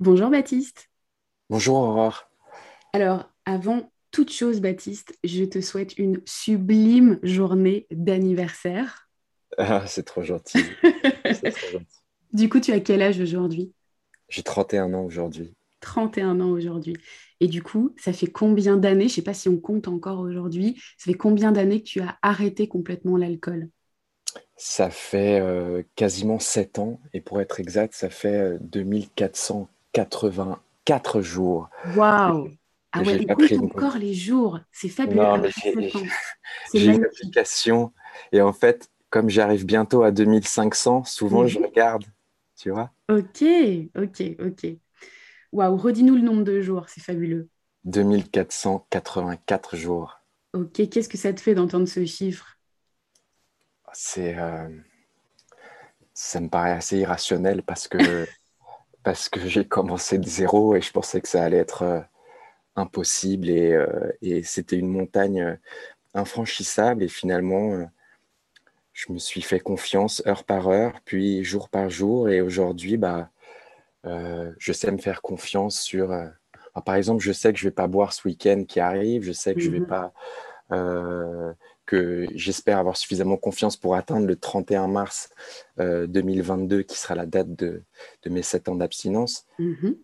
Bonjour Baptiste. Bonjour Aurore. Alors, avant toute chose, Baptiste, je te souhaite une sublime journée d'anniversaire. Ah, c'est trop, trop gentil. du coup, tu as quel âge aujourd'hui? J'ai 31 ans aujourd'hui. 31 ans aujourd'hui. Et du coup, ça fait combien d'années, je ne sais pas si on compte encore aujourd'hui, ça fait combien d'années que tu as arrêté complètement l'alcool? Ça fait euh, quasiment 7 ans, et pour être exact, ça fait euh, 2400 84 jours. Waouh! Ah ouais, écoute encore les jours, c'est fabuleux. Hein, j'ai une application et en fait, comme j'arrive bientôt à 2500, souvent je regarde, tu vois. Ok, ok, ok. Waouh, redis-nous le nombre de jours, c'est fabuleux. 2484 jours. Ok, qu'est-ce que ça te fait d'entendre ce chiffre? C'est. Euh, ça me paraît assez irrationnel parce que. parce que j'ai commencé de zéro et je pensais que ça allait être euh, impossible et, euh, et c'était une montagne infranchissable et finalement je me suis fait confiance heure par heure puis jour par jour et aujourd'hui bah euh, je sais me faire confiance sur. Euh, par exemple, je sais que je vais pas boire ce week-end qui arrive. Je sais que je vais mhm. pas. Euh, que j'espère avoir suffisamment confiance pour atteindre le 31 mars 2022, qui sera la date de, mes 7 ans d'abstinence. Mhm.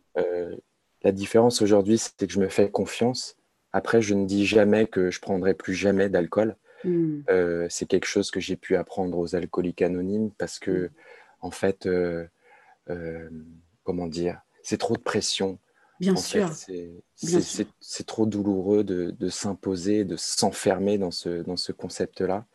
la différence aujourd'hui, c'est que je me fais confiance. Après, je ne dis jamais que je prendrai plus jamais d'alcool. Mhm. c'est quelque chose que j'ai pu apprendre aux alcooliques anonymes parce que, en fait, comment dire, c'est trop de pression. Bien sûr. C'est trop douloureux de, s'imposer, de s'enfermer dans ce, dans ce concept-là.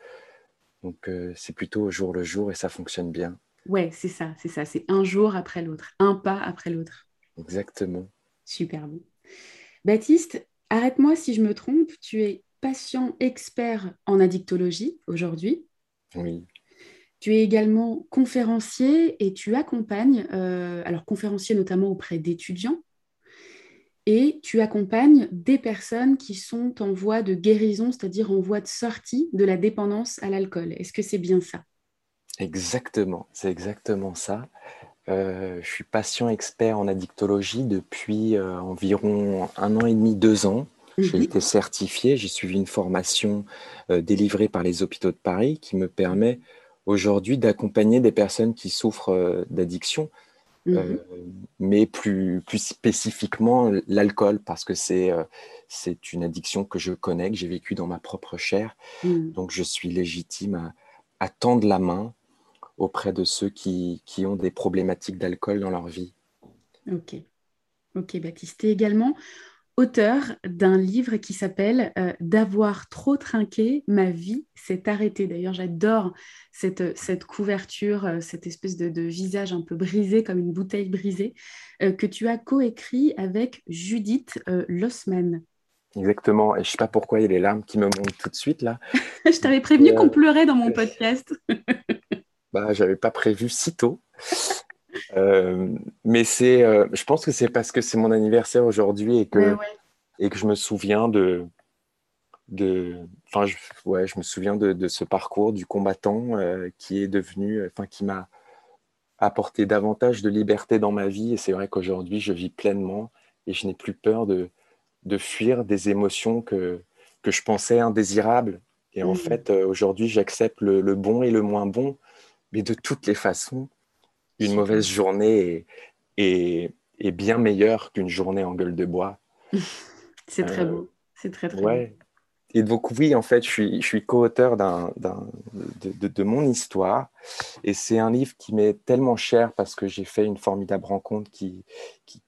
Donc, euh, c'est plutôt au jour le jour et ça fonctionne bien. Ouais, c'est ça, c'est ça. C'est un jour après l'autre, un pas après l'autre. Exactement. Super bon. Baptiste, arrête-moi si je me trompe, tu es patient expert en addictologie aujourd'hui. Oui. Tu es également conférencier et tu accompagnes, euh, alors conférencier notamment auprès d'étudiants, et tu accompagnes des personnes qui sont en voie de guérison, c'est-à-dire en voie de sortie de la dépendance à l'alcool. Est-ce que c'est bien ça? Exactement, c'est exactement ça. Euh, je suis patient expert en addictologie depuis euh, environ un an et demi, deux ans. J'ai mhm. été certifié, j'ai suivi une formation délivrée par les hôpitaux de Paris qui me permet aujourd'hui d'accompagner des personnes qui souffrent euh, d'addiction, mhm. euh, mais plus, plus spécifiquement l'alcool, parce que c'est euh, c'est une addiction que je connais, que j'ai vécue dans ma propre chair. Mhm. Donc je suis légitime à, tendre la main auprès de ceux qui, qui ont des problématiques d'alcool dans leur vie. Ok. Ok, Baptiste. Et également, auteur d'un livre qui s'appelle euh, D'avoir trop trinqué, ma vie s'est arrêtée. D'ailleurs, j'adore cette, cette, couverture, euh, cette espèce de, visage un peu brisé, comme une bouteille brisée, euh, que tu as coécrit avec Judith Lossman. Exactement, et je ne sais pas pourquoi il y a les larmes qui me montent tout de suite là. je t'avais prévenu qu'on pleurait dans mon podcast. bah, j'avais pas prévu si tôt. Euh, mais c'est, euh, je pense que c'est parce que c'est mon anniversaire aujourd'hui et que, et que je me souviens de, de, enfin, je, ouais, je me souviens de, de ce parcours du combattant euh, qui est devenu, enfin, qui m'a apporté davantage de liberté dans ma vie. Et c'est vrai qu'aujourd'hui, je vis pleinement et je n'ai plus peur de, de fuir des émotions que, que je pensais indésirables. Et en mmh. fait, aujourd'hui, j'accepte le, le, bon et le moins bon, mais de toutes les façons, une mauvaise journée est, bien meilleure qu'une journée en gueule de bois. c'est très euh, beau. C'est très, très ouais. beau. Et donc, oui, en fait, je suis, je suis co-auteur de, de, mon histoire. Et c'est un livre qui m'est tellement cher parce que j'ai fait une formidable rencontre qui,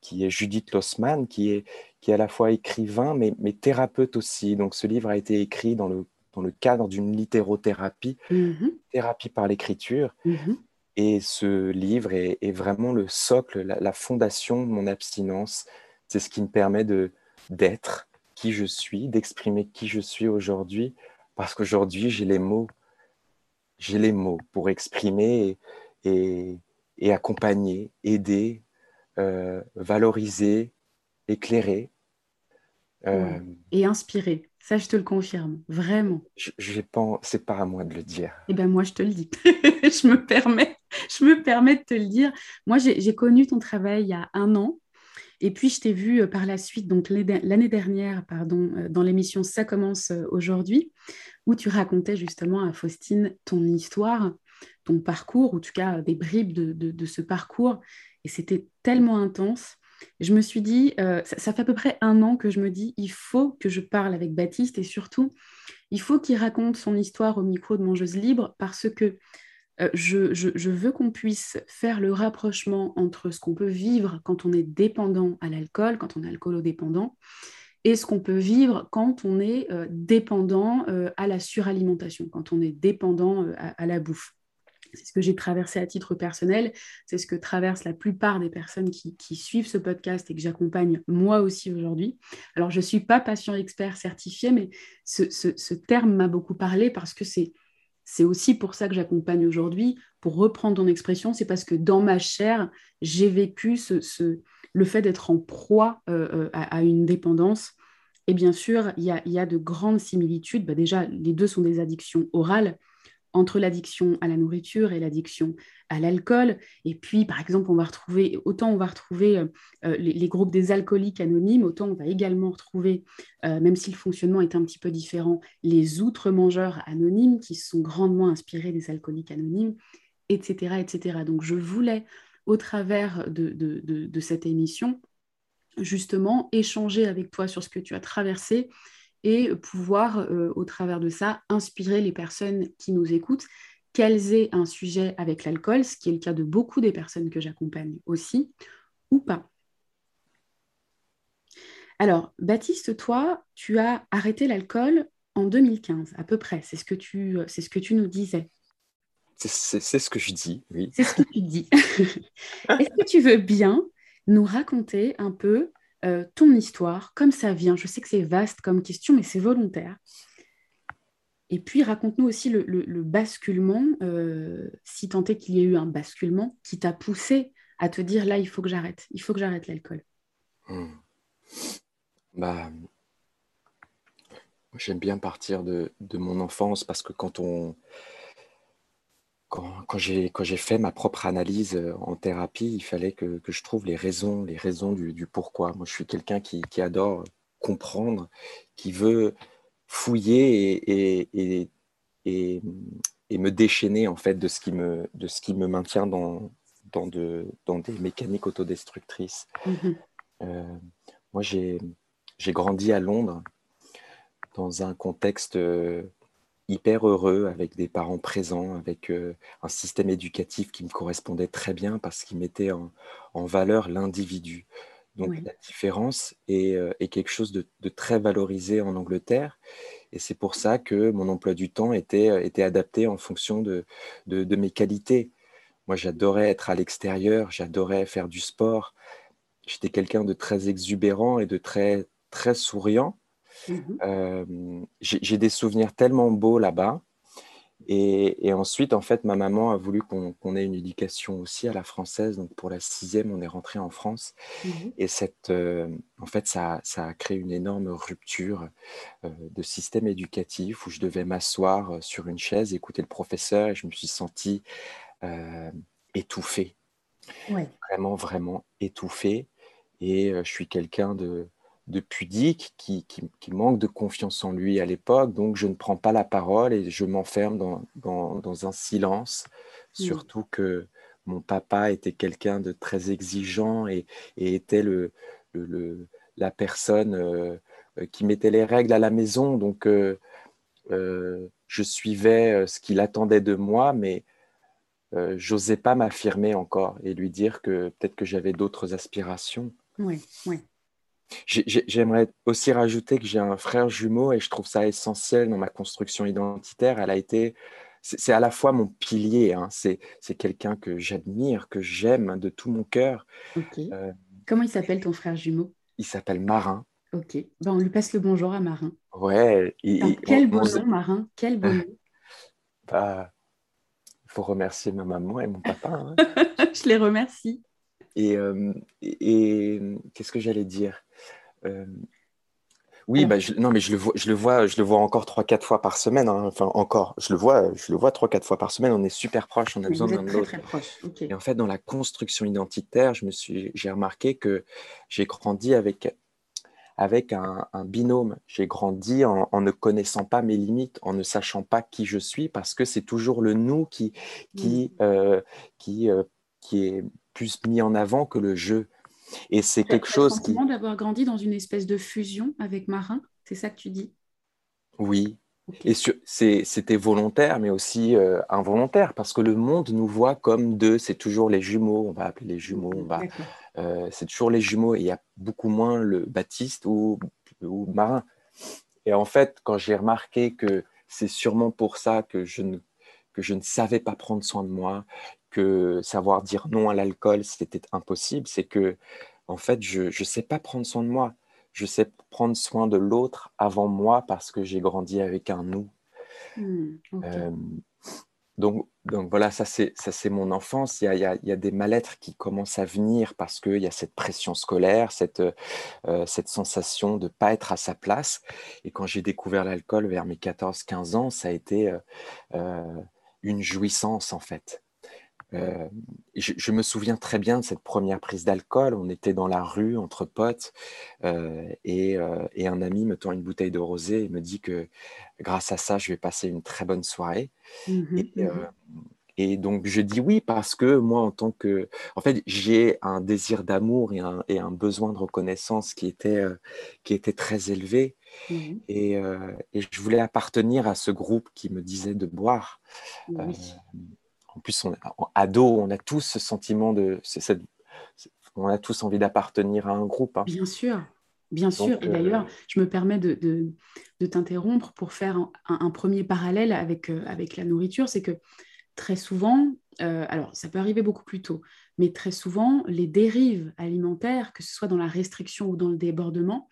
qui, est Judith Lossman, qui est, qui est à la fois écrivain, mais, mais thérapeute aussi. Donc, ce livre a été écrit dans le, dans le cadre d'une littérothérapie, mm-hmm. thérapie par l'écriture. Mm-hmm. Et ce livre est, vraiment le socle, la, fondation de mon abstinence. C'est ce qui me permet de d'être qui je suis, d'exprimer qui je suis aujourd'hui, parce qu'aujourd'hui j'ai les mots, j'ai les mots pour exprimer et, et, accompagner, aider, euh, valoriser, éclairer. Euh, et inspirer. Ça, je te le confirme, vraiment. Je, je pas, c'est pas à moi de le dire. Eh ben moi, je te le dis. je me permets, je me permets de te le dire. Moi, j'ai connu ton travail il y a un an. Et puis, je t'ai vu euh, par la suite, donc l'année dernière, pardon, euh, dans l'émission Ça commence euh, aujourd'hui, où tu racontais justement à Faustine ton histoire, ton parcours, ou en tout cas des bribes de, ce parcours. Et c'était tellement intense. Je me suis dit, ça, ça, fait à peu près un an que je me dis, il faut que je parle avec Baptiste et surtout, il faut qu'il raconte son histoire au micro de Mangeuse Libre parce que euh, je, veux qu'on puisse faire le rapprochement entre ce qu'on peut vivre quand on est dépendant à l'alcool, quand on est alcoolodépendant, et ce qu'on peut vivre quand on est euh, dépendant euh, à la suralimentation, quand on est dépendant à, la bouffe. C'est ce que j'ai traversé à titre personnel, c'est ce que traversent la plupart des personnes qui, suivent ce podcast et que j'accompagne moi aussi aujourd'hui. Alors, je ne suis pas patient expert certifié, mais ce terme m'a beaucoup parlé parce que c'est c'est aussi pour ça que j'accompagne aujourd'hui. Pour reprendre ton expression, c'est parce que dans ma chair, j'ai vécu ce, le fait d'être en proie euh, euh, à, une dépendance. Et bien sûr, il y a, de grandes similitudes. Bah, déjà, les deux sont des addictions orales entre l'addiction à la nourriture et l'addiction à l'alcool. Et puis, par exemple, on va autant on va retrouver euh, les, groupes des alcooliques anonymes, autant on va également retrouver, euh, même si le fonctionnement est un petit peu différent, les outre-mangeurs anonymes qui sont grandement inspirés des alcooliques anonymes, etc. etc. Donc, je voulais, au travers de cette émission, justement, échanger avec toi sur ce que tu as traversé et pouvoir, euh, au travers de ça, inspirer les personnes qui nous écoutent, qu'elles aient un sujet avec l'alcool, ce qui est le cas de beaucoup des personnes que j'accompagne aussi, ou pas. Alors, Baptiste, toi, tu as arrêté l'alcool en 2015, à peu près. C'est ce, que tu, c'est ce que tu nous disais. C'est, ce que je dis, oui. C'est ce que tu dis. Est-ce que tu veux bien nous raconter un peu euh, ton histoire, comme ça vient. Je sais que c'est vaste comme question, mais c'est volontaire. Et puis, raconte-nous aussi le, basculement, euh, si tant est qu'il y ait eu un basculement, qui t'a poussé à te dire là, il faut que j'arrête, il faut que j'arrête l'alcool. Hmm. Bah, j'aime bien partir de, mon enfance parce que quand on, quand, quand j'ai fait ma propre analyse euh, en thérapie, il fallait que, je trouve les raisons, les raisons du, pourquoi. Moi, je suis quelqu'un qui, adore comprendre, qui veut fouiller et, et, me déchaîner en fait de ce qui me, de ce qui me maintient dans, dans, de, dans des mécaniques autodestructrices. Mmh euh, moi, j'ai grandi à Londres dans un contexte euh, hyper heureux avec des parents présents, avec euh, un système éducatif qui me correspondait très bien parce qu'il mettait en, valeur l'individu. Donc la différence euh, est, quelque chose de, très valorisé en Angleterre. Et c'est pour ça que mon emploi du temps était, était adapté en fonction de, de mes qualités. Moi, j'adorais être à l'extérieur, j'adorais faire du sport. J'étais quelqu'un de très exubérant et de très, très souriant. Mmh euh, j'ai des souvenirs tellement beaux là-bas. Et, ensuite, en fait, ma maman a voulu qu'on ait une éducation aussi à la française. Donc, pour la sixième, on est rentré en France. Mmh et cette, euh, en fait, ça, ça, a créé une énorme rupture euh, de système éducatif où je devais m'asseoir sur une chaise, écouter le professeur, et je me suis senti étouffé. Vraiment, vraiment étouffé. Et je suis quelqu'un de, de pudique, qui, manque de confiance en lui à l'époque, donc je ne prends pas la parole et je m'enferme dans, un silence, mmh. surtout que mon papa était quelqu'un de très exigeant et, était le, la personne euh, qui mettait les règles à la maison, donc euh, euh, je suivais ce qu'il attendait de moi, mais j'osais pas m'affirmer encore et lui dire que peut-être que j'avais d'autres aspirations. Oui, oui. J'aimerais aussi rajouter que j'ai un frère jumeau et je trouve ça essentiel dans ma construction identitaire. Elle a été, c'est à la fois mon pilier, hein. c'est quelqu'un que j'admire, que j'aime de tout mon cœur. Euh, Comment il s'appelle ton frère jumeau? Il s'appelle Marin. Ok, ben, on lui passe le bonjour à Marin. Ouais. quel beau nom, Marin, quel beau nom. Bah, il faut remercier ma maman et mon papa. Hein. je les remercie. Et, euh, et qu'est-ce que j'allais dire? Oui, bah, non, mais je le vois, je le vois, je le vois encore trois, quatre fois par semaine. Hein. Enfin, encore, je le vois, je le vois trois, quatre fois par semaine. On est super proches, on a besoin d'un de l'autre. Très proche. Et en fait, dans la construction identitaire, je me suis, j'ai remarqué que j'ai grandi avec avec un, binôme. J'ai grandi en, ne connaissant pas mes limites, en ne sachant pas qui je suis, parce que c'est toujours le nous qui qui mmh. euh, qui euh, qui est plus mis en avant que le je. Et c'est quelque chose qui. d'avoir grandi dans une espèce de fusion avec Marin, c'est ça que tu dis? Oui. Et c'était volontaire, mais aussi euh, involontaire, parce que le monde nous voit comme deux. C'est toujours les jumeaux. On va appeler les jumeaux. On va. Euh, c'est toujours les jumeaux. Et il y a beaucoup moins le Baptiste ou, ou Marin. Et en fait, quand j'ai remarqué que c'est sûrement pour ça que je ne que je ne savais pas prendre soin de moi, que savoir dire non à l'alcool, c'était impossible, c'est que, en fait, je ne sais pas prendre soin de moi. Je sais prendre soin de l'autre avant moi parce que j'ai grandi avec un nous. Hmm, euh, donc, donc voilà, ça c'est, ça c'est mon enfance. Il y, a, il, y a, des mal-être qui commencent à venir parce qu'il y a cette pression scolaire, cette, euh, cette sensation de ne pas être à sa place. Et quand j'ai découvert l'alcool vers mes 14-15 ans, ça a été euh, une jouissance en fait. Euh, je, me souviens très bien de cette première prise d'alcool. On était dans la rue entre potes euh, euh, et, un ami me tend une bouteille de rosé et me dit que grâce à ça, je vais passer une très bonne soirée. Mmh mmh et, donc, je dis oui parce que moi, en tant que... En fait, j'ai un désir d'amour et un, et un, besoin de reconnaissance qui était, qui était très élevé. Mmh et, et, je voulais appartenir à ce groupe qui me disait de boire. Oui en plus, on, ado, on a tous ce sentiment de. On a tous envie d'appartenir à un groupe. Hein. Bien sûr, bien sûr. Et d'ailleurs, euh, je me permets de, de, t'interrompre pour faire un, premier parallèle avec, euh, avec la nourriture. C'est que très souvent, euh, alors ça peut arriver beaucoup plus tôt, mais très souvent, les dérives alimentaires, que ce soit dans la restriction ou dans le débordement,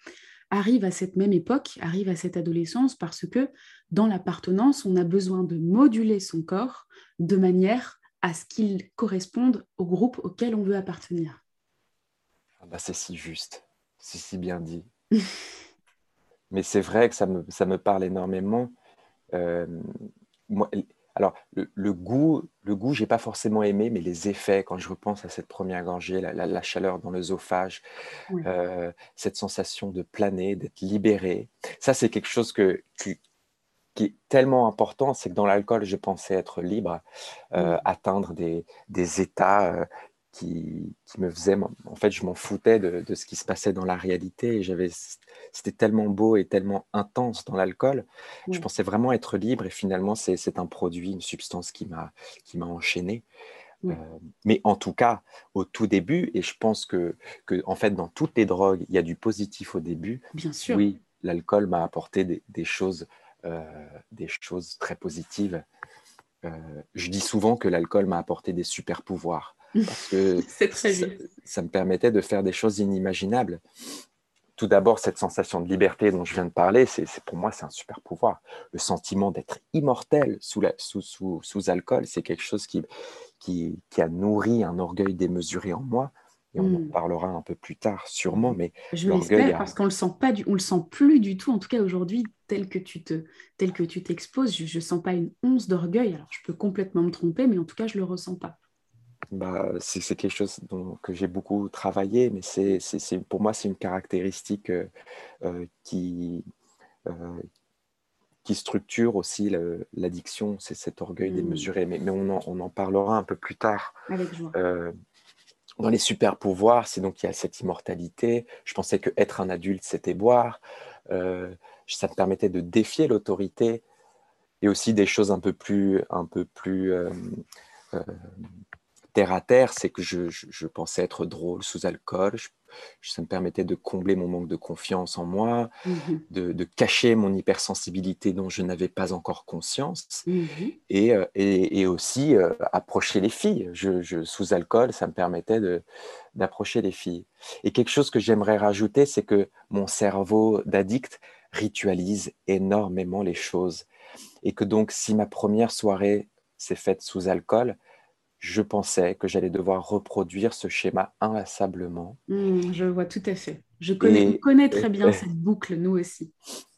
arrivent à cette même époque, arrivent à cette adolescence parce que dans l'appartenance, on a besoin de moduler son corps de manière à ce qu'il corresponde au groupe auquel on veut appartenir. Ah bah c'est si juste, c'est si bien dit. Mais c'est vrai que ça me, ça me parle énormément. Euh, moi, alors, le, goût, le goût, j'ai pas forcément aimé, mais les effets, quand je repense à cette première gorgée, la, chaleur dans l'œsophage, euh, cette sensation de planer, d'être libéré, ça, c'est quelque chose que, qui, est tellement important, c'est que dans l'alcool, je pensais être libre, euh, atteindre des, des états euh, qui, me faisait, en fait, je m'en foutais de, ce qui se passait dans la réalité. J'avais, c'était tellement beau et tellement intense dans l'alcool. Je pensais vraiment être libre et finalement, c'est un produit, une substance qui m'a qui m'a enchaîné. Euh, mais en tout cas, au tout début, et je pense que, que, en fait, dans toutes les drogues, il y a du positif au début. Bien sûr. Oui, l'alcool m'a apporté des, choses, euh, des choses très positives. Euh, je dis souvent que l'alcool m'a apporté des super pouvoirs parce que ça, me permettait de faire des choses inimaginables. Tout d'abord, cette sensation de liberté dont je viens de parler, c'est pour moi, c'est un super pouvoir. Le sentiment d'être immortel sous, sous, sous, alcool, c'est quelque chose qui, qui, a nourri un orgueil démesuré en moi. Et on en hmm. parlera un peu plus tard, sûrement. Mais je l'espère parce qu'on le sent pas, du, on le sent plus du tout. En tout cas, aujourd'hui, tel que tu te, tel que tu t'exposes, je, ne sens pas une once d'orgueil. Alors, je peux complètement me tromper, mais en tout cas, je le ressens pas bah, c'est quelque chose dont, que j'ai beaucoup travaillé, mais c'est pour moi, c'est une caractéristique euh, euh, qui, euh, qui structure aussi l'addiction, c'est cet orgueil mmh. démesuré. Mais, mais on, en, on, en, parlera un peu plus tard. dans les super pouvoirs, c'est donc il y a cette immortalité. Je pensais que être un adulte, c'était boire. ça me permettait de défier l'autorité et aussi des choses un peu plus, un peu plus terre à terre, c'est que je, pensais être drôle sous alcool. ça me permettait de combler mon manque de confiance en moi, mmh de, cacher mon hypersensibilité dont je n'avais pas encore conscience, mmh euh, et, et, aussi euh, approcher les filles. Je, sous alcool, ça me permettait d'approcher les filles. Et quelque chose que j'aimerais rajouter, c'est que mon cerveau d'addict ritualise énormément les choses. Et que donc, si ma première soirée s'est faite sous alcool, je pensais que j'allais devoir reproduire ce schéma inlassablement. Mmh, je vois tout à fait. Je connais, connais très bien cette boucle, nous aussi.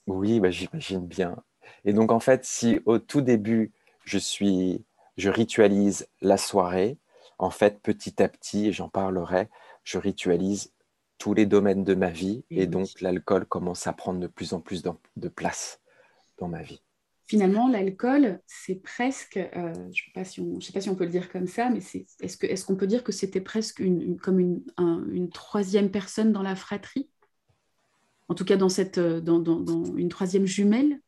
Oui, bah, j'imagine bien. Et donc, en fait, si au tout début, je, suis, je ritualise la soirée, en fait, petit à petit, et j'en parlerai, je ritualise tous les domaines de ma vie et, donc l'alcool commence à prendre de plus en plus de place dans ma vie. Finalement, l'alcool, c'est presque, euh, je ne sais, pas si on, sais pas si on peut le dire comme ça, mais est-ce qu'on est peut dire que c'était presque une, comme une, une, troisième personne dans la fratrie? En tout cas, dans, cette, dans, dans, dans une troisième jumelle?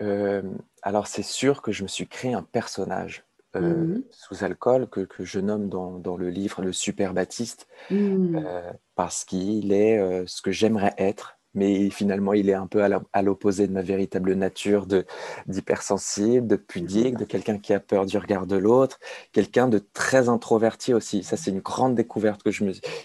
Euh, Alors, c'est sûr que je me suis créé un personnage euh, mhm. sous alcool que, que je nomme dans, dans, le livre le Super Baptiste, mhm. parce qu'il est ce que j'aimerais être mais finalement, il est un peu à l'opposé de ma véritable nature d'hypersensible, de, pudique, de quelqu'un qui a peur du regard de l'autre, quelqu'un de très introverti aussi. Ça, c'est une grande découverte que,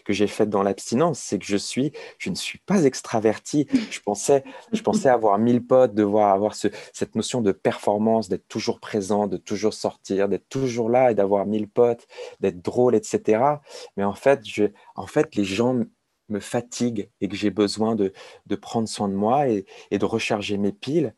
que j'ai faite dans l'abstinence, c'est que je, suis, je ne suis pas extraverti. Je pensais, je pensais avoir mille potes, devoir avoir ce, cette notion de performance, d'être toujours présent, de toujours sortir, d'être toujours là et d'avoir mille potes, d'être drôle, etc. Mais en fait, je, en fait, les gens me fatigue et que j'ai besoin de, prendre soin de moi et, de recharger mes piles.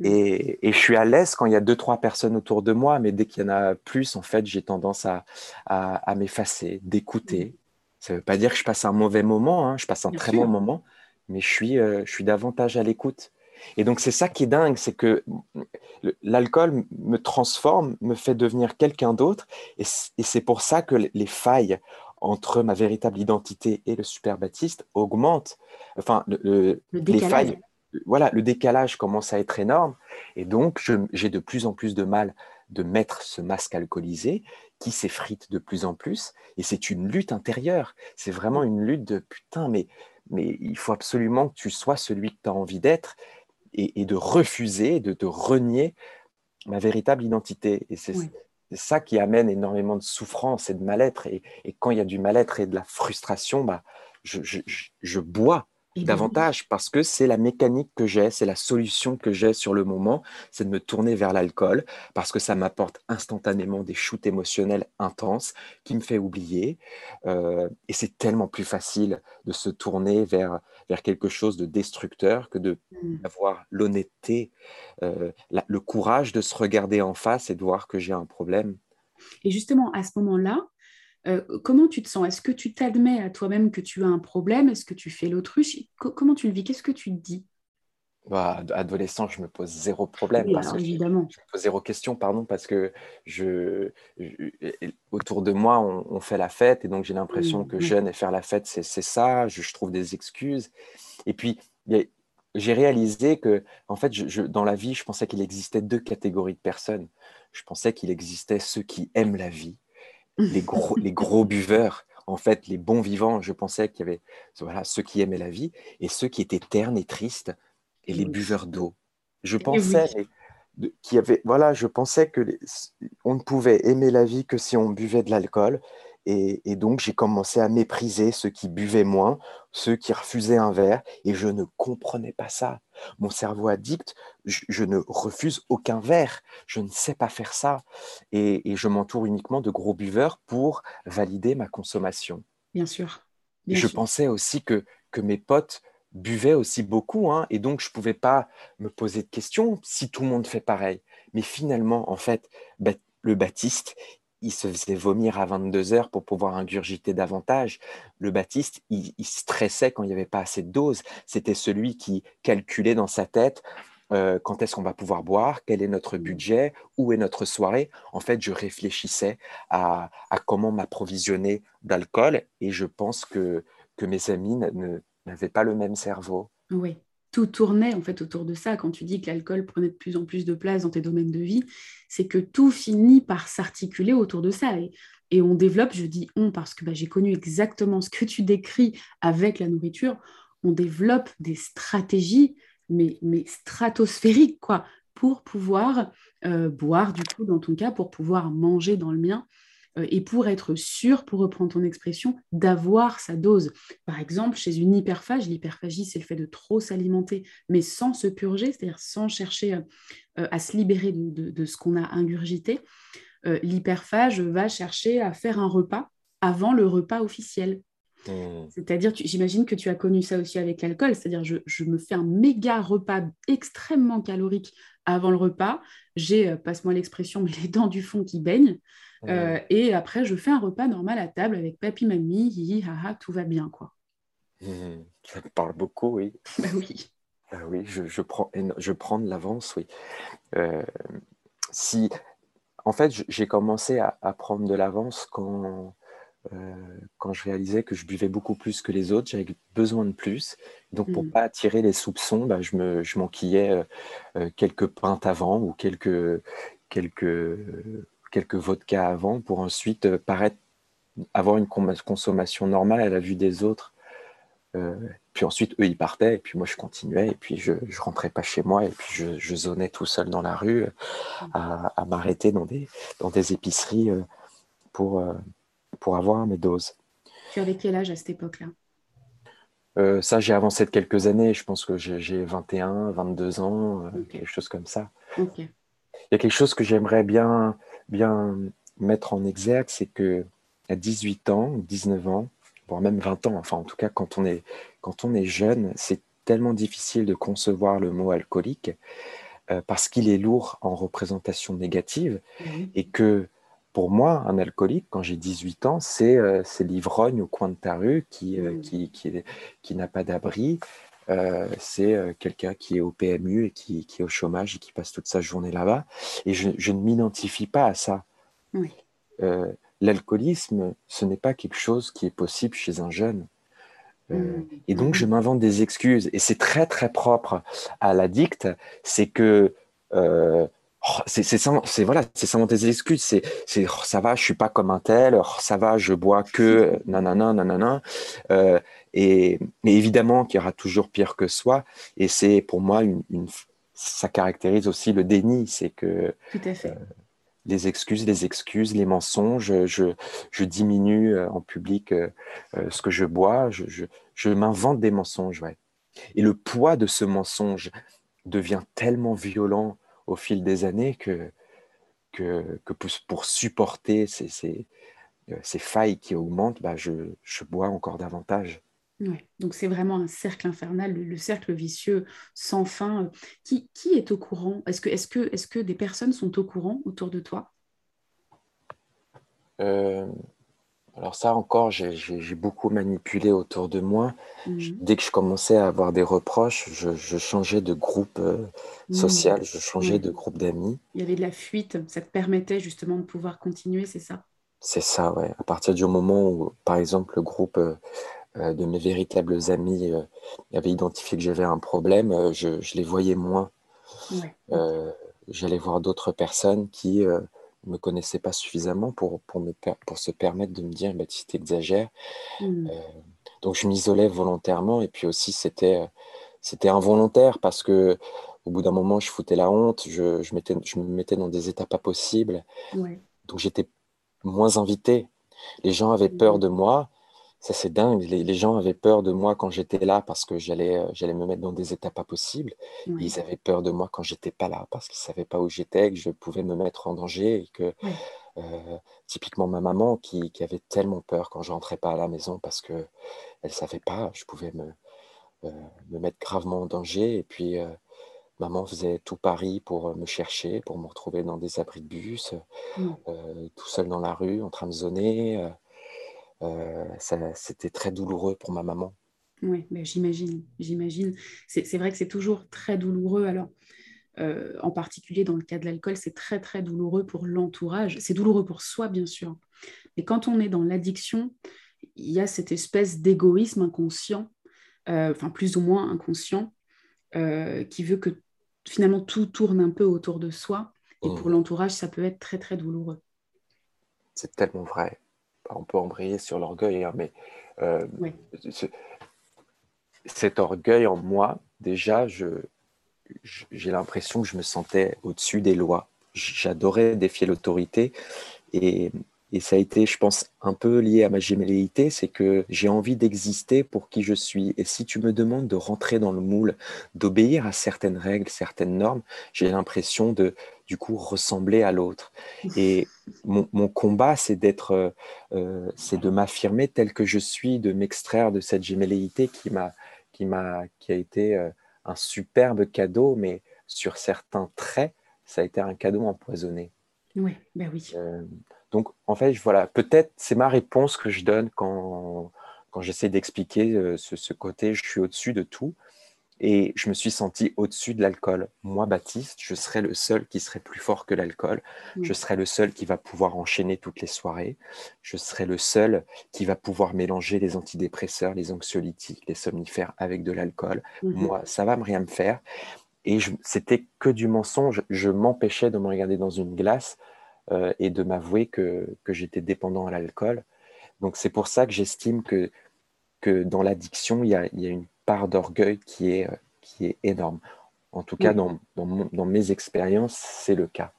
Mm. Et, je suis à l'aise quand il y a deux, trois personnes autour de moi, mais dès qu'il y en a plus, en fait, j'ai tendance à, à, m'effacer, d'écouter. Mm. Ça ne veut pas dire que je passe un mauvais moment, hein. je passe un très bon moment, mais je suis, euh, je suis davantage à l'écoute. Et donc, c'est ça qui est dingue, c'est que l'alcool me transforme, me fait devenir quelqu'un d'autre. Et c'est pour ça que les failles entre ma véritable identité et le super Baptiste augmente. Enfin, le, les failles, voilà, le décalage commence à être énorme. Et donc, j'ai de plus en plus de mal de mettre ce masque alcoolisé qui s'effrite de plus en plus. Et c'est une lutte intérieure. C'est vraiment une lutte de putain, mais, mais il faut absolument que tu sois celui que tu as envie d'être et, de refuser, de, te renier ma véritable identité. Et c'est c'est ça qui amène énormément de souffrance et de mal-être. Et, quand il y a du mal-être et de la frustration, bah, je bois davantage parce que c'est la mécanique que j'ai, c'est la solution que j'ai sur le moment, c'est de me tourner vers l'alcool parce que ça m'apporte instantanément des shoots émotionnels intenses qui me fait oublier. Euh, et c'est tellement plus facile de se tourner vers, vers quelque chose de destructeur que mmh. d'avoir l'honnêteté, euh, le courage de se regarder en face et de voir que j'ai un problème. Et justement, à ce moment-là, euh, comment tu te sens? Est-ce que tu t'admets à toi-même que tu as un problème? Est-ce que tu fais l'autruche? Comment tu le vis? Qu'est-ce que tu te dis? Bah, adolescent, je me pose zéro problème. évidemment. Je, me pose zéro question, pardon, parce que je, autour de moi, on, fait la fête et donc j'ai l'impression que jeune et faire la fête, c'est ça. Je, trouve des excuses. Et puis, j'ai réalisé que, en fait, dans la vie, je pensais qu'il existait deux catégories de personnes. Je pensais qu'il existait ceux qui aiment la vie les gros, les gros buveurs, en fait, les bons vivants. Je pensais qu'il y avait voilà, ceux qui aimaient la vie et ceux qui étaient ternes et tristes et les buveurs d'eau. Je pensais qu'il y avait, voilà, je pensais que on ne pouvait aimer la vie que si on buvait de l'alcool et, donc, j'ai commencé à mépriser ceux qui buvaient moins, ceux qui refusaient un verre, et je ne comprenais pas ça. Mon cerveau addict, je, ne refuse aucun verre, je ne sais pas faire ça, et, je m'entoure uniquement de gros buveurs pour valider ma consommation. Bien sûr. je pensais aussi que, que mes potes buvaient aussi beaucoup, hein, et donc je ne pouvais pas me poser de questions si tout le monde fait pareil. Mais finalement, en fait, le Baptiste, il se faisait vomir à 22 heures pour pouvoir ingurgiter davantage. Le Baptiste, il, stressait quand il n'y avait pas assez de doses. C'était celui qui calculait dans sa tête euh, quand est-ce qu'on va pouvoir boire, quel est notre mmh. budget, où est notre soirée. En fait, je réfléchissais à, comment m'approvisionner d'alcool et je pense que, que mes amis n'avaient pas le même cerveau. Oui, tout tournait en fait autour de ça. Quand tu dis que l'alcool prenait de plus en plus de place dans tes domaines de vie, c'est que tout finit par s'articuler autour de ça. Et, on développe, je dis on parce que bah, j'ai connu exactement ce que tu décris avec la nourriture, on développe des stratégies, mais, stratosphériques, quoi, pour pouvoir euh, boire, du coup, dans ton cas, pour pouvoir manger dans le mien. Euh, et pour être sûr, pour reprendre ton expression, d'avoir sa dose. Par exemple, chez une hyperphage, l'hyperphagie, c'est le fait de trop s'alimenter, mais sans se purger, c'est-à-dire sans chercher euh, à se libérer de, ce qu'on a ingurgité. l'hyperphage va chercher à faire un repas avant le repas officiel. Mmh. C'est-à-dire, j'imagine que tu as connu ça aussi avec l'alcool, c'est-à-dire je, je, me fais un méga repas extrêmement calorique avant le repas, j'ai, passe-moi l'expression, mais les dents du fond qui baignent, mmh. et après je fais un repas normal à table avec papy, mamie, hi, haha, tout va bien, quoi. Mmh. Ça me parle beaucoup, oui. Bah oui. Ah oui, je, je, prends, je prends de l'avance, oui. Euh, si, en fait, j'ai commencé à, à, prendre de l'avance quand, euh, quand je réalisais que je buvais beaucoup plus que les autres, j'avais besoin de plus. Donc, pour ne mmh. pas attirer les soupçons, bah, je m'enquillais me, je euh, quelques pintes avant ou quelques, quelques, quelques vodkas avant pour ensuite paraître avoir une consommation normale à la vue des autres euh, puis ensuite, eux, ils partaient, et puis moi, je continuais, et puis je ne rentrais pas chez moi, et puis je, je zonais tout seul dans la rue euh, à, m'arrêter dans des, dans des épiceries euh, pour, pour avoir mes doses. Tu avais quel âge à cette époque-là? Ça, j'ai avancé de quelques années. Je pense que j'ai 21, 22 ans, quelque chose comme ça. Il y a quelque chose que j'aimerais bien, bien mettre en exergue, c'est que à 18 ans, 19 ans, voire même 20 ans, enfin en tout cas quand on est, quand on est jeune, c'est tellement difficile de concevoir le mot alcoolique euh, parce qu'il est lourd en représentation négative et que pour moi, un alcoolique, quand j'ai 18 ans, c'est euh, l'ivrogne au coin de ta rue qui, euh, qui, qui, qui n'a pas d'abri. C'est quelqu'un qui est au PMU et qui, qui, est au chômage et qui passe toute sa journée là-bas. Et je, je ne m'identifie pas à ça. Oui l'alcoolisme, ce n'est pas quelque chose qui est possible chez un jeune. Euh, mm. et donc, je m'invente des excuses. Et c'est très, très propre à l'addict. C'est que. Oh, c'est voilà, c'est s'inventer des excuses. C'est oh, ça va, je suis pas comme un tel. Oh, ça va, je bois que nanana nanana. Euh, et mais évidemment qu'il y aura toujours pire que soi. Et c'est pour moi une, ça caractérise aussi le déni. C'est que Tout à fait. Euh, les excuses, les excuses, les mensonges. Je, je diminue euh, en public euh, ce que je bois. Je, je, je m'invente des mensonges. Ouais. Et le poids de ce mensonge devient tellement violent au fil des années que, que, que pour, supporter ces, ces, ces, failles qui augmentent, bah je, je bois encore davantage. Donc c'est vraiment un cercle infernal, le, cercle vicieux sans fin. Qui, qui est au courant? Est-ce que, est que, est que des personnes sont au courant autour de toi? Euh, Alors ça encore, j'ai beaucoup manipulé autour de moi. Mhm. Dès que je commençais à avoir des reproches, je, changeais de groupe euh, mhm. social, je changeais de groupe d'amis. Il y avait de la fuite, ça te permettait justement de pouvoir continuer, c'est ça? C'est ça, ouais. À partir du moment où, par exemple, le groupe... Euh, euh, de mes véritables amis euh, avaient identifié que j'avais un problème, je, je, les voyais moins. J'allais voir d'autres personnes qui me connaissaient pas suffisamment pour, pour, me, pour se permettre de me dire Baptiste exagère. Mmh. donc je m'isolais volontairement et puis aussi c'était c'était involontaire parce que au bout d'un moment je foutais la honte, je, je, je me mettais dans des états pas possibles. Donc j'étais moins invité. Les gens avaient peur mmh. de moi ça, c'est dingue. Les, gens avaient peur de moi quand j'étais là parce que j'allais, euh, j'allais me mettre dans des états pas possibles. Ils avaient peur de moi quand j'étais pas là parce qu'ils savaient pas où j'étais, que je pouvais me mettre en danger et que euh, typiquement ma maman qui, qui, avait tellement peur quand je rentrais pas à la maison parce que elle savait pas, je pouvais me, euh, me mettre gravement en danger et puis maman faisait tout Paris pour me chercher, pour me retrouver dans des abris de bus, tout seul dans la rue, en train de zoner. Euh, c'était très douloureux pour ma maman. Oui, mais j'imagine, j'imagine. C'est vrai que c'est toujours très douloureux. Alors, euh, en particulier dans le cas de l'alcool, c'est très très douloureux pour l'entourage. C'est douloureux pour soi, bien sûr. Mais quand on est dans l'addiction, il y a cette espèce d'égoïsme inconscient, euh, enfin plus ou moins inconscient, qui veut que finalement tout tourne un peu autour de soi. Et mmh. pour l'entourage, ça peut être très très douloureux. C'est tellement vrai on peut embrayer sur l'orgueil, hein, mais euh, cet orgueil en moi, déjà, j'ai l'impression que je me sentais au-dessus des lois. J'adorais défier l'autorité et, et ça a été, je pense, un peu lié à ma gémellité, c'est que j'ai envie d'exister pour qui je suis. Et si tu me demandes de rentrer dans le moule, d'obéir à certaines règles, certaines normes, j'ai l'impression de, du coup, ressembler à l'autre. Et mon, combat, c'est d'être, euh, euh, c'est de m'affirmer tel que je suis, de m'extraire de cette gémellité qui m'a, qui m'a, qui a été euh, un superbe cadeau, mais sur certains traits, ça a été un cadeau empoisonné. Oui, ben oui. Donc, en fait, voilà, peut-être c'est ma réponse que je donne quand, quand j'essaie d'expliquer euh, ce, côté, je suis au-dessus de tout. Et je me suis senti au-dessus de l'alcool. Moi, Baptiste, je serais le seul qui serait plus fort que l'alcool. Je serais le seul qui va pouvoir enchaîner toutes les soirées. Je serais le seul qui va pouvoir mélanger les antidépresseurs, les anxiolytiques, les somnifères avec de l'alcool. Mhm. Moi, ça va me rien me faire. Et c'était que du mensonge. Je m'empêchais de me regarder dans une glace euh, et de m'avouer que, que j'étais dépendant à l'alcool. Donc c'est pour ça que j'estime que, que dans l'addiction, il y a, y a, une part d'orgueil qui est, qui est énorme. En tout cas, dans, dans, dans mes expériences, c'est le cas.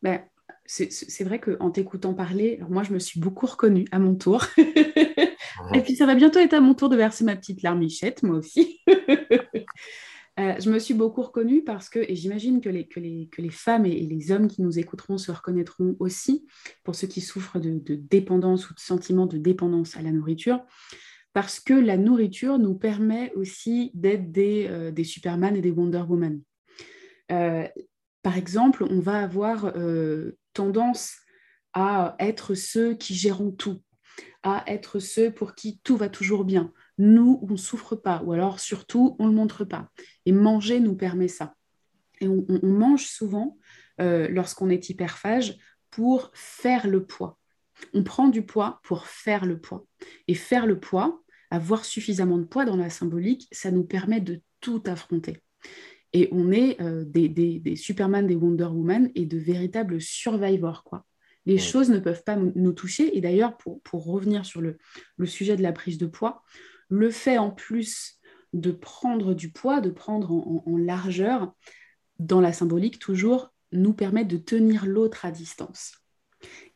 Ben, c'est vrai qu'en t'écoutant parler, moi, je me suis beaucoup reconnue à mon tour. et puis, ça va bientôt être à mon tour de verser ma petite larmichette, moi aussi. Euh, je me suis beaucoup reconnue parce que, et j'imagine que les, femmes et, les hommes qui nous écouteront se reconnaîtront aussi, pour ceux qui souffrent de, dépendance ou de sentiment de dépendance à la nourriture, parce que la nourriture nous permet aussi d'être des, euh, Superman et des Wonder Woman. Euh, par exemple, on va avoir tendance à être ceux qui gèrent tout, à être ceux pour qui tout va toujours bien, nous, on ne souffre pas, ou alors surtout, on ne le montre pas. Et manger nous permet ça. Et on, mange souvent, euh, lorsqu'on est hyperphage, pour faire le poids. On prend du poids pour faire le poids. Et faire le poids, avoir suffisamment de poids dans la symbolique, ça nous permet de tout affronter. Et on est euh, des, des, Superman, des Wonder Woman et de véritables survivors, quoi. Les choses ne peuvent pas nous toucher. Et d'ailleurs, pour, revenir sur le, sujet de la prise de poids, le fait en plus de prendre du poids, de prendre en, largeur, dans la symbolique toujours, nous permet de tenir l'autre à distance.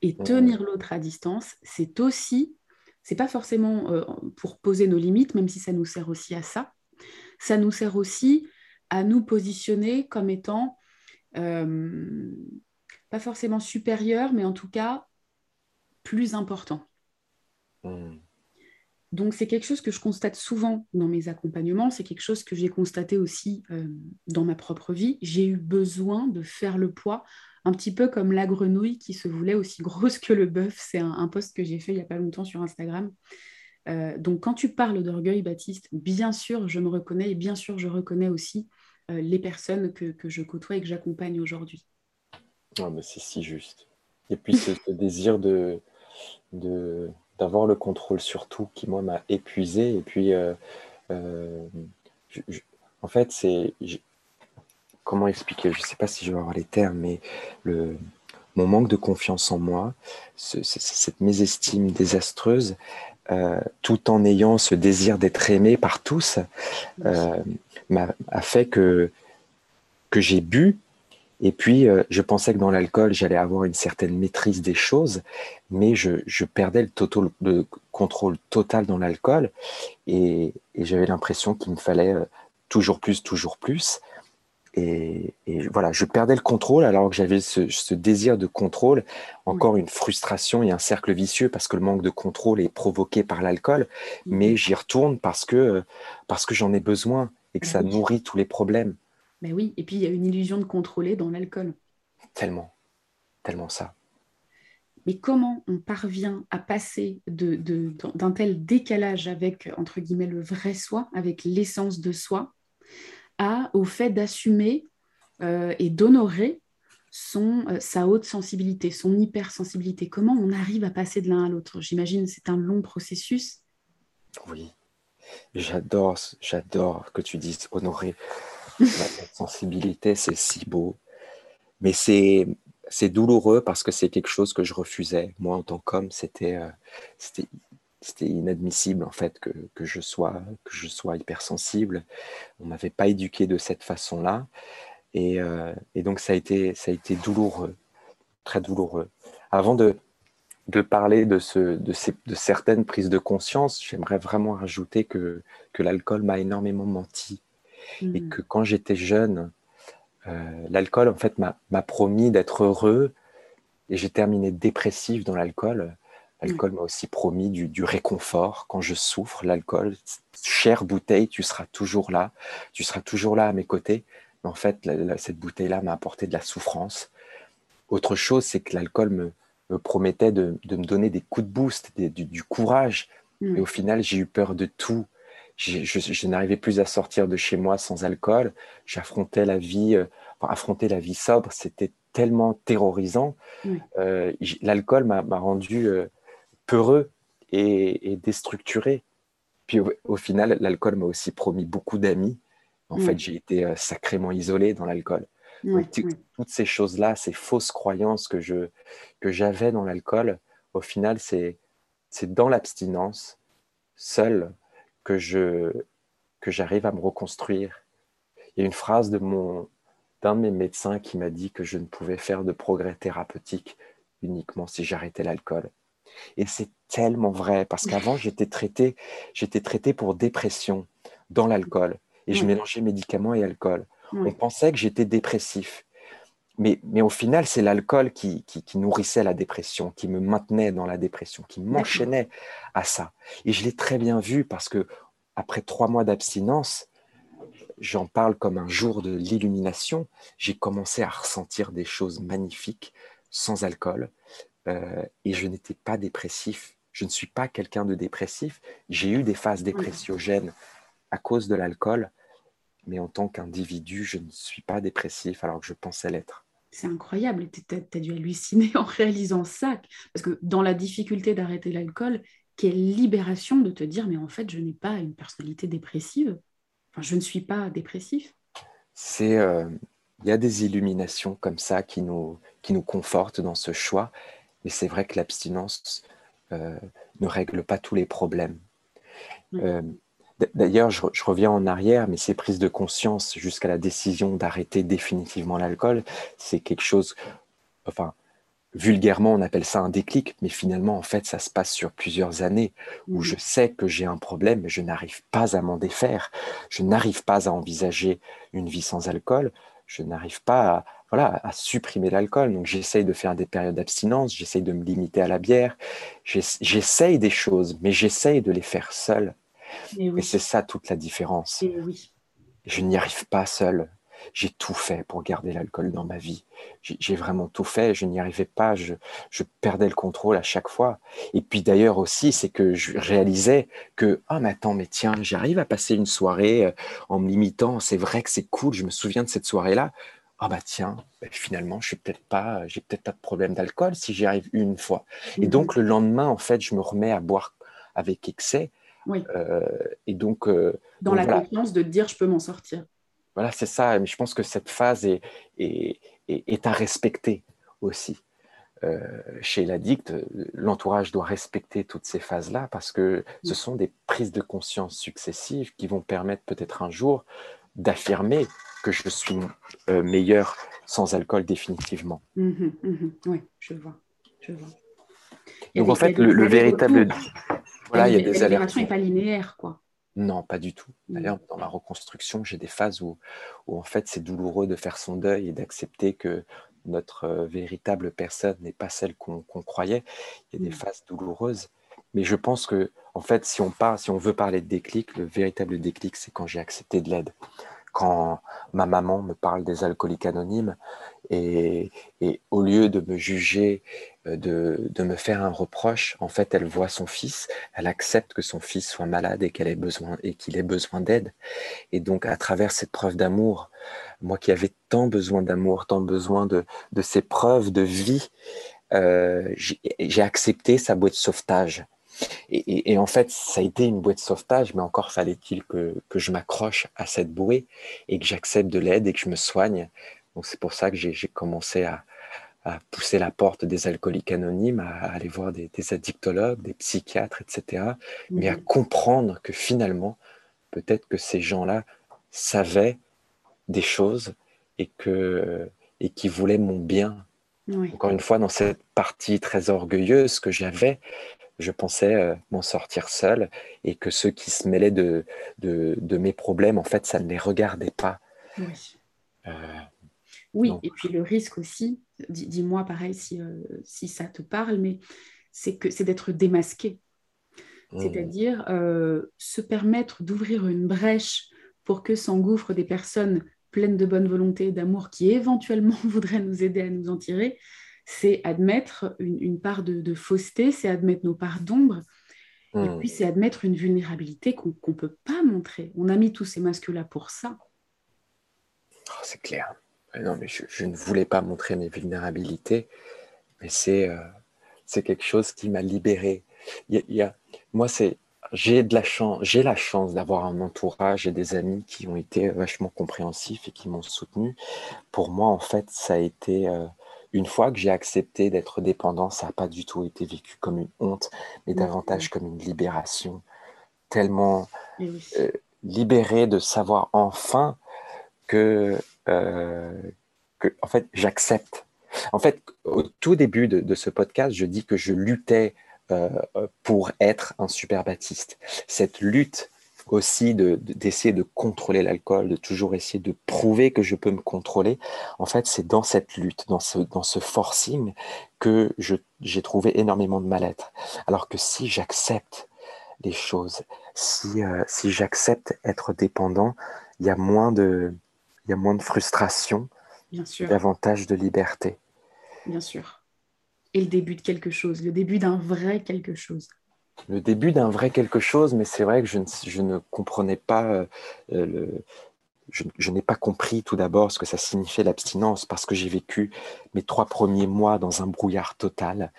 Et tenir l'autre à distance, c'est aussi, c'est pas forcément euh, pour poser nos limites, même si ça nous sert aussi à ça, ça nous sert aussi à nous positionner comme étant euh, pas forcément supérieur, mais en tout cas plus important. Mmh. Donc c'est quelque chose que je constate souvent dans mes accompagnements, c'est quelque chose que j'ai constaté aussi euh, dans ma propre vie. J'ai eu besoin de faire le poids, un petit peu comme la grenouille qui se voulait aussi grosse que le bœuf. C'est un, post que j'ai fait il n'y a pas longtemps sur Instagram. Euh, donc quand tu parles d'orgueil, Baptiste, bien sûr je me reconnais et bien sûr je reconnais aussi euh, les personnes que, je côtoie et que j'accompagne aujourd'hui. Mais c'est si juste. Et puis ce, désir de, de d'avoir le contrôle sur tout qui, moi, m'a épuisé. Et puis, euh, euh, en fait, c'est. Comment expliquer? Je ne sais pas si je vais avoir les termes, mais le, mon manque de confiance en moi, cette mésestime désastreuse, euh, tout en ayant ce désir d'être aimé par tous, m'a a fait que, que j'ai bu et puis, euh, je pensais que dans l'alcool, j'allais avoir une certaine maîtrise des choses, mais je, perdais le, total, le, contrôle total dans l'alcool. Et, j'avais l'impression qu'il me fallait euh, toujours plus, toujours plus. Et, voilà, je perdais le contrôle alors que j'avais ce, désir de contrôle, encore une frustration et un cercle vicieux parce que le manque de contrôle est provoqué par l'alcool, mais j'y retourne parce que, parce que j'en ai besoin et que ça nourrit tous les problèmes. Mais oui, et puis il y a une illusion de contrôler dans l'alcool. Tellement, tellement ça. Mais comment on parvient à passer d'un de, tel décalage avec, entre guillemets, le vrai soi, avec l'essence de soi, à, au fait d'assumer euh, et d'honorer son, euh, sa haute sensibilité, son hypersensibilité? Comment on arrive à passer de l'un à l'autre? J'imagine c'est un long processus. Oui, j'adore, j'adore que tu dises honorer la sensibilité, c'est si beau. Mais c'est, c'est douloureux parce que c'est quelque chose que je refusais. Moi, en tant qu'homme, c'était, euh, c'était inadmissible en fait que, que, je sois, que je sois hypersensible. On m'avait pas éduqué de cette façon-là. Et, euh, et, donc, ça a, été, ça a été douloureux, très douloureux. Avant de, de parler de, ce, de, ces, de, certaines prises de conscience, j'aimerais vraiment rajouter que, que l'alcool m'a énormément menti. Et hmm. que quand j'étais jeune, euh, l'alcool, en fait, m'a promis d'être heureux. Et j'ai terminé dépressif dans l'alcool. L'alcool m'a aussi promis du, du, réconfort quand je souffre. L'alcool, chère bouteille, tu seras toujours là. Tu seras toujours là à mes côtés. Mais en fait, cette bouteille-là m'a apporté de la souffrance. Autre chose, c'est que l'alcool me, me promettait de, me donner des coups de boost, du, courage. Mm. Et au final, j'ai eu peur de tout. Je, n'arrivais plus à sortir de chez moi sans alcool. J'affrontais la vie, euh, affronter la vie sobre, c'était tellement terrorisant. Euh, l'alcool m'a rendu euh, peureux et, déstructuré. Puis au, final, l'alcool m'a aussi promis beaucoup d'amis. En fait, j'ai été sacrément isolé dans l'alcool toutes ces choses-là, ces fausses croyances que je que j'avais dans l'alcool, au final, c'est c'est dans l'abstinence seul que je que j'arrive à me reconstruire. Il y a une phrase de mon d'un de mes médecins qui m'a dit que je ne pouvais faire de progrès thérapeutique uniquement si j'arrêtais l'alcool. Et c'est tellement vrai parce qu'avant j'étais traité, j'étais traité pour dépression dans l'alcool et je mélangeais médicaments et alcool. On pensait que j'étais dépressif. Mais, mais, au final, c'est l'alcool qui, qui, nourrissait la dépression, qui me maintenait dans la dépression, qui m'enchaînait à ça. Et je l'ai très bien vu parce que après trois mois d'abstinence, j'en parle comme un jour de l'illumination. J'ai commencé à ressentir des choses magnifiques sans alcool euh, et je n'étais pas dépressif. Je ne suis pas quelqu'un de dépressif. J'ai eu des phases dépressiogènes à cause de l'alcool, mais en tant qu'individu, je ne suis pas dépressif alors que je pensais l'être. C'est incroyable, tu as, dû halluciner en réalisant ça, parce que dans la difficulté d'arrêter l'alcool, quelle libération de te dire, mais en fait, je n'ai pas une personnalité dépressive, enfin, je ne suis pas dépressif. C'est, euh, il y a des illuminations comme ça qui nous, qui nous confortent dans ce choix, mais c'est vrai que l'abstinence euh, ne règle pas tous les problèmes. Euh, D'ailleurs, je, reviens en arrière, mais ces prises de conscience jusqu'à la décision d'arrêter définitivement l'alcool, c'est quelque chose, enfin, vulgairement, on appelle ça un déclic, mais finalement, en fait, ça se passe sur plusieurs années où je sais que j'ai un problème, mais je n'arrive pas à m'en défaire. Je n'arrive pas à envisager une vie sans alcool. Je n'arrive pas à, voilà, à supprimer l'alcool. Donc, j'essaye de faire des périodes d'abstinence, j'essaye de me limiter à la bière. J'essaye des choses, mais j'essaye de les faire seul et, c'est ça toute la différence. Je n'y arrive pas seul. J'ai tout fait pour garder l'alcool dans ma vie. J'ai vraiment tout fait. Je n'y arrivais pas. Je, perdais le contrôle à chaque fois. Et puis d'ailleurs aussi, c'est que je réalisais que ah mais attends mais tiens, j'arrive à passer une soirée euh, en me limitant. C'est vrai que c'est cool. Je me souviens de cette soirée là. Ah bah tiens, bah, finalement, je suis peut-être pas, j'ai peut-être pas de problème d'alcool si j'y arrive une fois. Et mmh donc le lendemain, en fait, je me remets à boire avec excès oui. Euh, et donc. Euh, Dans la confiance de dire je peux m'en sortir. Voilà, c'est ça. Mais je pense que cette phase est, est, est, à respecter aussi. Euh, chez l'addict, l'entourage doit respecter toutes ces phases-là parce que ce sont des prises de conscience successives qui vont permettre peut-être un jour d'affirmer que je suis meilleur sans alcool définitivement. Mmh mmh oui, je vois. Je vois. Donc en fait, le, véritable... Voilà, il y a des alertes. n'est pas linéaire, quoi. Non, pas du tout. Mm. D'ailleurs, dans ma reconstruction, j'ai des phases où, où en fait, c'est douloureux de faire son deuil et d'accepter que notre euh, véritable personne n'est pas celle qu'on croyait. Il y a des mm. phases douloureuses. Mais je pense que, en fait, si on, parle, si on veut parler de déclic, le véritable déclic, c'est quand j'ai accepté de l'aide quand ma maman me parle des alcooliques anonymes et, au lieu de me juger, euh, de, me faire un reproche, en fait, elle voit son fils, elle accepte que son fils soit malade et qu'il ait besoin et qu'il ait besoin d'aide. Et donc, à travers cette preuve d'amour, moi qui avais tant besoin d'amour, tant besoin de, ces preuves de vie, euh, j'ai accepté sa boîte de sauvetage. Et, en fait, ça a été une bouée de sauvetage, mais encore fallait-il que, je m'accroche à cette bouée et que j'accepte de l'aide et que je me soigne. Donc c'est pour ça que j'ai commencé à, pousser la porte des alcooliques anonymes, à, aller voir des, addictologues, des psychiatres, etc. Mais à comprendre que finalement, peut-être que ces gens-là savaient des choses et, que, et qui voulaient mon bien Encore une fois, dans cette partie très orgueilleuse que j'avais, je pensais euh, m'en sortir seul et que ceux qui se mêlaient de, de, mes problèmes, en fait, ça ne les regardait pas. Oui, euh, oui et puis le risque aussi, dis-moi pareil si, euh, si ça te parle, mais c'est que c'est d'être démasqué. Mmh. C'est-à-dire se permettre d'ouvrir une brèche pour que s'engouffrent des personnes pleines de bonne volonté et d'amour qui éventuellement voudraient nous aider à nous en tirer, c'est admettre une, part de, fausseté, c'est admettre nos parts d'ombre, et hmm. puis c'est admettre une vulnérabilité qu'on ne peut pas montrer. On a mis tous ces masques-là pour ça. Oh, c'est clair. Non, mais je, ne voulais pas montrer mes vulnérabilités, mais c'est euh, c'est quelque chose qui m'a libéré. Il y a, moi, c'est j'ai de la chance, j'ai la chance d'avoir un entourage et des amis qui ont été vachement compréhensifs et qui m'ont soutenu. Pour moi, en fait, ça a été euh, une fois que j'ai accepté d'être dépendant, ça n'a pas du tout été vécu comme une honte, mais davantage comme une libération. Tellement euh, libéré de savoir enfin que, euh, que en fait, j'accepte. En fait, au tout début de, ce podcast, je dis que je luttais euh, pour être un super baptiste. Cette lutte aussi d'essayer de, contrôler l'alcool, de toujours essayer de prouver que je peux me contrôler. En fait, c'est dans cette lutte, dans ce, dans ce forcing que j'ai trouvé énormément de mal-être. Alors que si j'accepte les choses, si, euh, si j'accepte être dépendant, il y a moins de, il y a moins de frustration, Bien sûr. davantage de liberté. Bien sûr. Et le début de quelque chose, le début d'un vrai quelque chose le début d'un vrai quelque chose, mais c'est vrai que je ne, je ne comprenais pas euh, le, je, n'ai pas compris tout d'abord ce que ça signifiait l'abstinence parce que j'ai vécu mes trois premiers mois dans un brouillard total,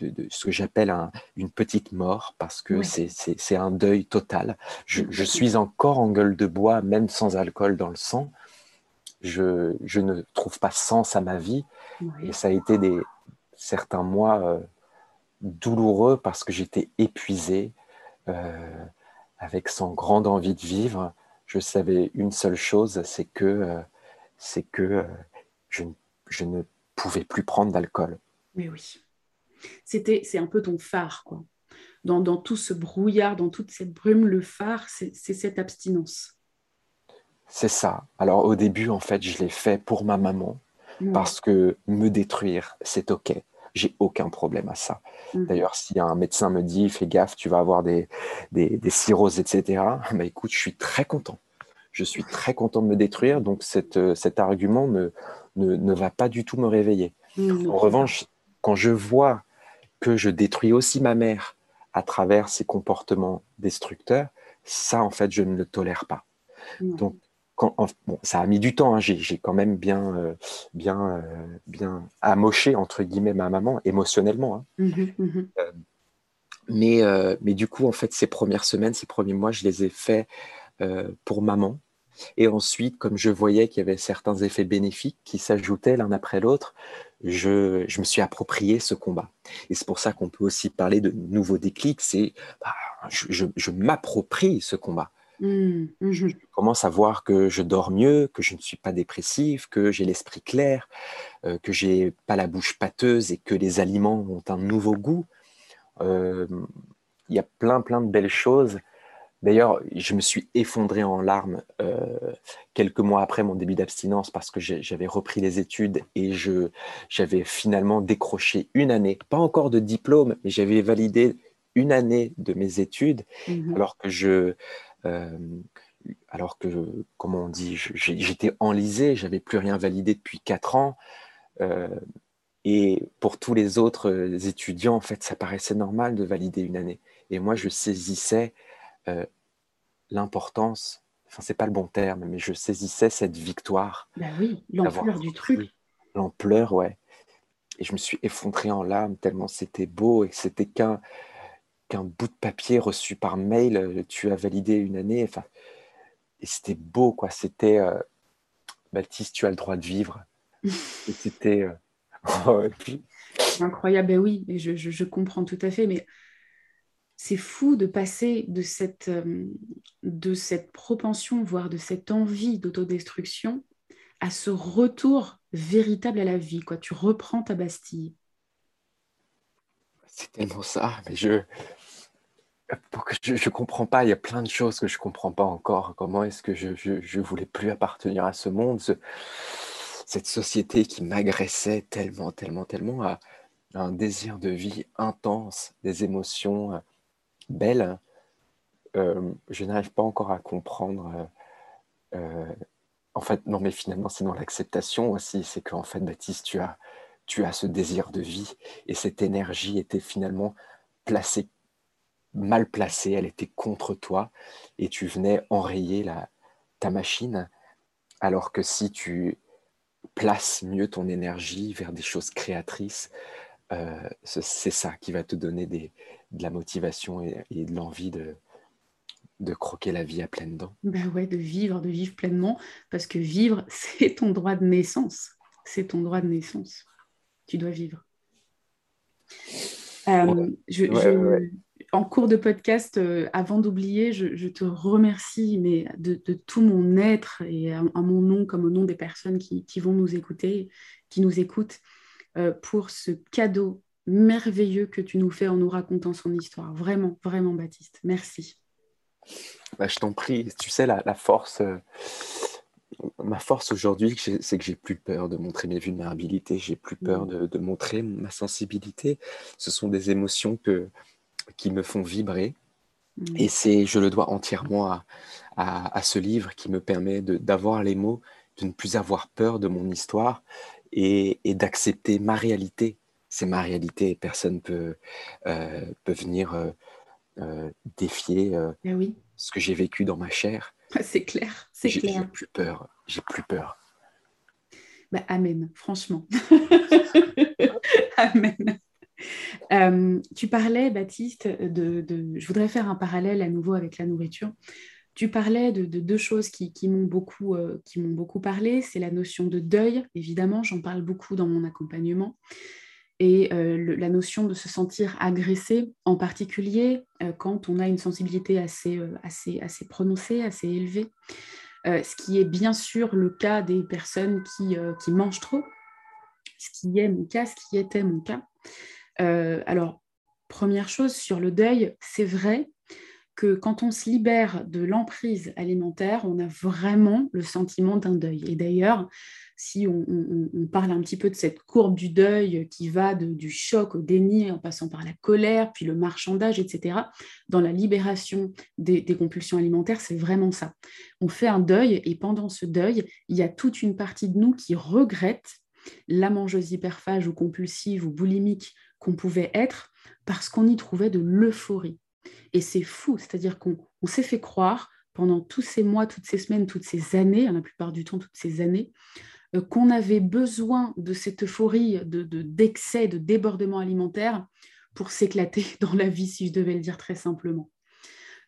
de, ce que j'appelle une petite mort parce que c'est un deuil total. Je, suis encore en gueule de bois, même sans alcool dans le sang. Je, je ne trouve pas sens à ma vie et ça a été des, certains mois euh, douloureux parce que j'étais épuisé, euh, avec sans grande envie de vivre. Je savais une seule chose, c'est que, euh, c'est que euh, je, je, ne pouvais plus prendre d'alcool. Mais oui, c'était, c'est un peu ton phare, quoi. Dans, dans, tout ce brouillard, dans toute cette brume, le phare, c'est, cette abstinence. C'est ça. Alors au début, en fait, je l'ai fait pour ma maman, parce que me détruire, c'est OK j'ai aucun problème à ça. Mmh. D'ailleurs, si un médecin me dit fais gaffe, tu vas avoir des, des, cirrhoses, etc., bah, écoute, je suis très content. Je suis très content de me détruire, donc cet, cet argument ne, ne, va pas du tout me réveiller. Mmh, en revanche, quand je vois que je détruis aussi ma mère à travers ses comportements destructeurs, ça, en fait, je ne le tolère pas. Donc, bon, ça a mis du temps, hein, j'ai quand même bien, euh, bien, euh, bien amoché, entre guillemets, ma maman, émotionnellement. Hein. Mmh mmh euh, mais, mais du coup, en fait, ces premières semaines, ces premiers mois, je les ai faits pour maman. Et ensuite, comme je voyais qu'il y avait certains effets bénéfiques qui s'ajoutaient l'un après l'autre, je, je, me suis approprié ce combat. Et c'est pour ça qu'on peut aussi parler de nouveaux déclics, c'est bah, je, je m'approprie ce combat. Mmh, mmh. Je commence à voir que je dors mieux, que je ne suis pas dépressif, que j'ai l'esprit clair, euh, que j'ai pas la bouche pâteuse et que les aliments ont un nouveau goût. Euh, il y a plein, plein de belles choses. D'ailleurs, je me suis effondré en larmes euh, quelques mois après mon début d'abstinence parce que j'avais repris les études et j'avais finalement décroché une année, pas encore de diplôme, mais j'avais validé une année de mes études mmh alors que je euh, alors que, comment on dit, j'étais enlisé, j'avais plus rien validé depuis quatre ans. Euh, et pour tous les autres étudiants, en fait, ça paraissait normal de valider une année. Et moi, je saisissais euh, l'importance, enfin, c'est pas le bon terme, mais je saisissais cette victoire. Bah oui, l'ampleur du truc. L'ampleur, ouais. Et je me suis effondré en larmes tellement c'était beau et c'était qu'un qu'un bout de papier reçu par mail, euh, tu as validé une année. Enfin, et c'était beau, quoi. C'était euh, Baptiste, tu as le droit de vivre. c'était euh, oh, incroyable. Ben oui, mais je, je, comprends tout à fait. Mais c'est fou de passer de cette, de cette propension, voire de cette envie d'autodestruction, à ce retour véritable à la vie. Quoi. Tu reprends ta Bastille. C'est tellement ça, mais je je ne comprends pas, il y a plein de choses que je ne comprends pas encore. Comment est-ce que je ne voulais plus appartenir à ce monde, cette société qui m'agressait tellement, tellement, tellement, à, un désir de vie intense, des émotions euh, belles. Euh, je n'arrive pas encore à comprendre. Euh, en fait, non, mais finalement, c'est dans l'acceptation aussi. C'est qu'en fait, Baptiste, tu as, tu as ce désir de vie et cette énergie était finalement placée mal placée, elle était contre toi et tu venais enrayer la, ta machine. Alors que si tu places mieux ton énergie vers des choses créatrices, euh, c'est ça qui va te donner de la motivation et, de l'envie de, de croquer la vie à pleines dents. Ben ouais, de vivre, de vivre pleinement, parce que vivre, c'est ton droit de naissance. C'est ton droit de naissance. Tu dois vivre. Euh, je, en cours de podcast, euh, avant d'oublier, je, te remercie mais de, tout mon être et à, mon nom comme au nom des personnes qui, vont nous écouter, qui nous écoutent, euh, pour ce cadeau merveilleux que tu nous fais en nous racontant son histoire. Vraiment, vraiment, Baptiste. Merci. Bah, je t'en prie. Tu sais, la, force, ma force aujourd'hui, c'est que j'ai plus peur de montrer mes vulnérabilités, j'ai plus peur mmh. de montrer ma sensibilité. Ce sont des émotions que qui me font vibrer. Mm. Et c'est, je le dois entièrement à, à, ce livre qui me permet d'avoir les mots, de ne plus avoir peur de mon histoire et, et d'accepter ma réalité. C'est ma réalité personne ne peut, euh, peut venir euh, euh, défier eh oui. ce que j'ai vécu dans ma chair. C'est clair, c'est clair. J'ai plus peur, j'ai plus peur. Bah, amen, franchement. amen. Euh, tu parlais, Baptiste, de, Je voudrais faire un parallèle à nouveau avec la nourriture. Tu parlais de, deux choses qui, m'ont beaucoup, euh, beaucoup parlé. C'est la notion de deuil, évidemment, j'en parle beaucoup dans mon accompagnement. Et euh, la notion de se sentir agressé, en particulier quand on a une sensibilité assez, assez, assez prononcée, assez élevée. ce qui est bien sûr le cas des personnes qui, qui mangent trop, ce qui est mon cas, ce qui était mon cas. Euh, alors, première chose sur le deuil, c'est vrai que quand on se libère de l'emprise alimentaire, on a vraiment le sentiment d'un deuil. Et d'ailleurs, si on, parle un petit peu de cette courbe du deuil qui va du choc au déni en passant par la colère, puis le marchandage, etc., dans la libération des, des compulsions alimentaires, c'est vraiment ça. On fait un deuil et pendant ce deuil, il y a toute une partie de nous qui regrette la mangeuse hyperphage ou compulsive ou boulimique qu'on pouvait être parce qu'on y trouvait de l'euphorie. Et c'est fou, c'est-à-dire qu'on s'est fait croire pendant tous ces mois, toutes ces semaines, toutes ces années, la plupart du temps toutes ces années, euh, qu'on avait besoin de cette euphorie, d'excès, de, de débordement alimentaire pour s'éclater dans la vie, si je devais le dire très simplement.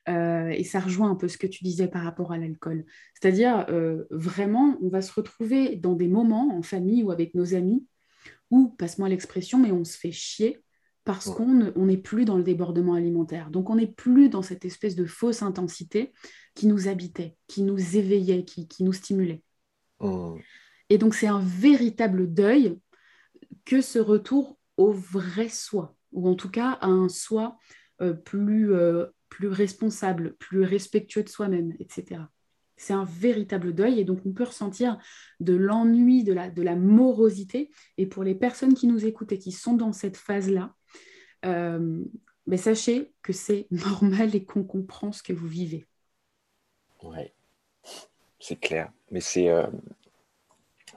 Euh, et ça rejoint un peu ce que tu disais par rapport à l'alcool. C'est-à-dire, euh, vraiment, on va se retrouver dans des moments en famille ou avec nos amis où, passe-moi l'expression, mais on se fait chier parce qu'on n'est plus dans le débordement alimentaire. Donc, on n'est plus dans cette espèce de fausse intensité qui nous habitait, qui nous éveillait, qui, nous stimulait. Et donc, c'est un véritable deuil que ce retour au vrai soi, ou en tout cas à un soi euh, plus, euh, plus responsable, plus respectueux de soi-même, etc. C'est un véritable deuil et donc on peut ressentir de l'ennui, de la, de la morosité. Et pour les personnes qui nous écoutent et qui sont dans cette phase-là, euh, ben sachez que c'est normal et qu'on comprend ce que vous vivez. Oui, c'est clair. Mais c'est euh,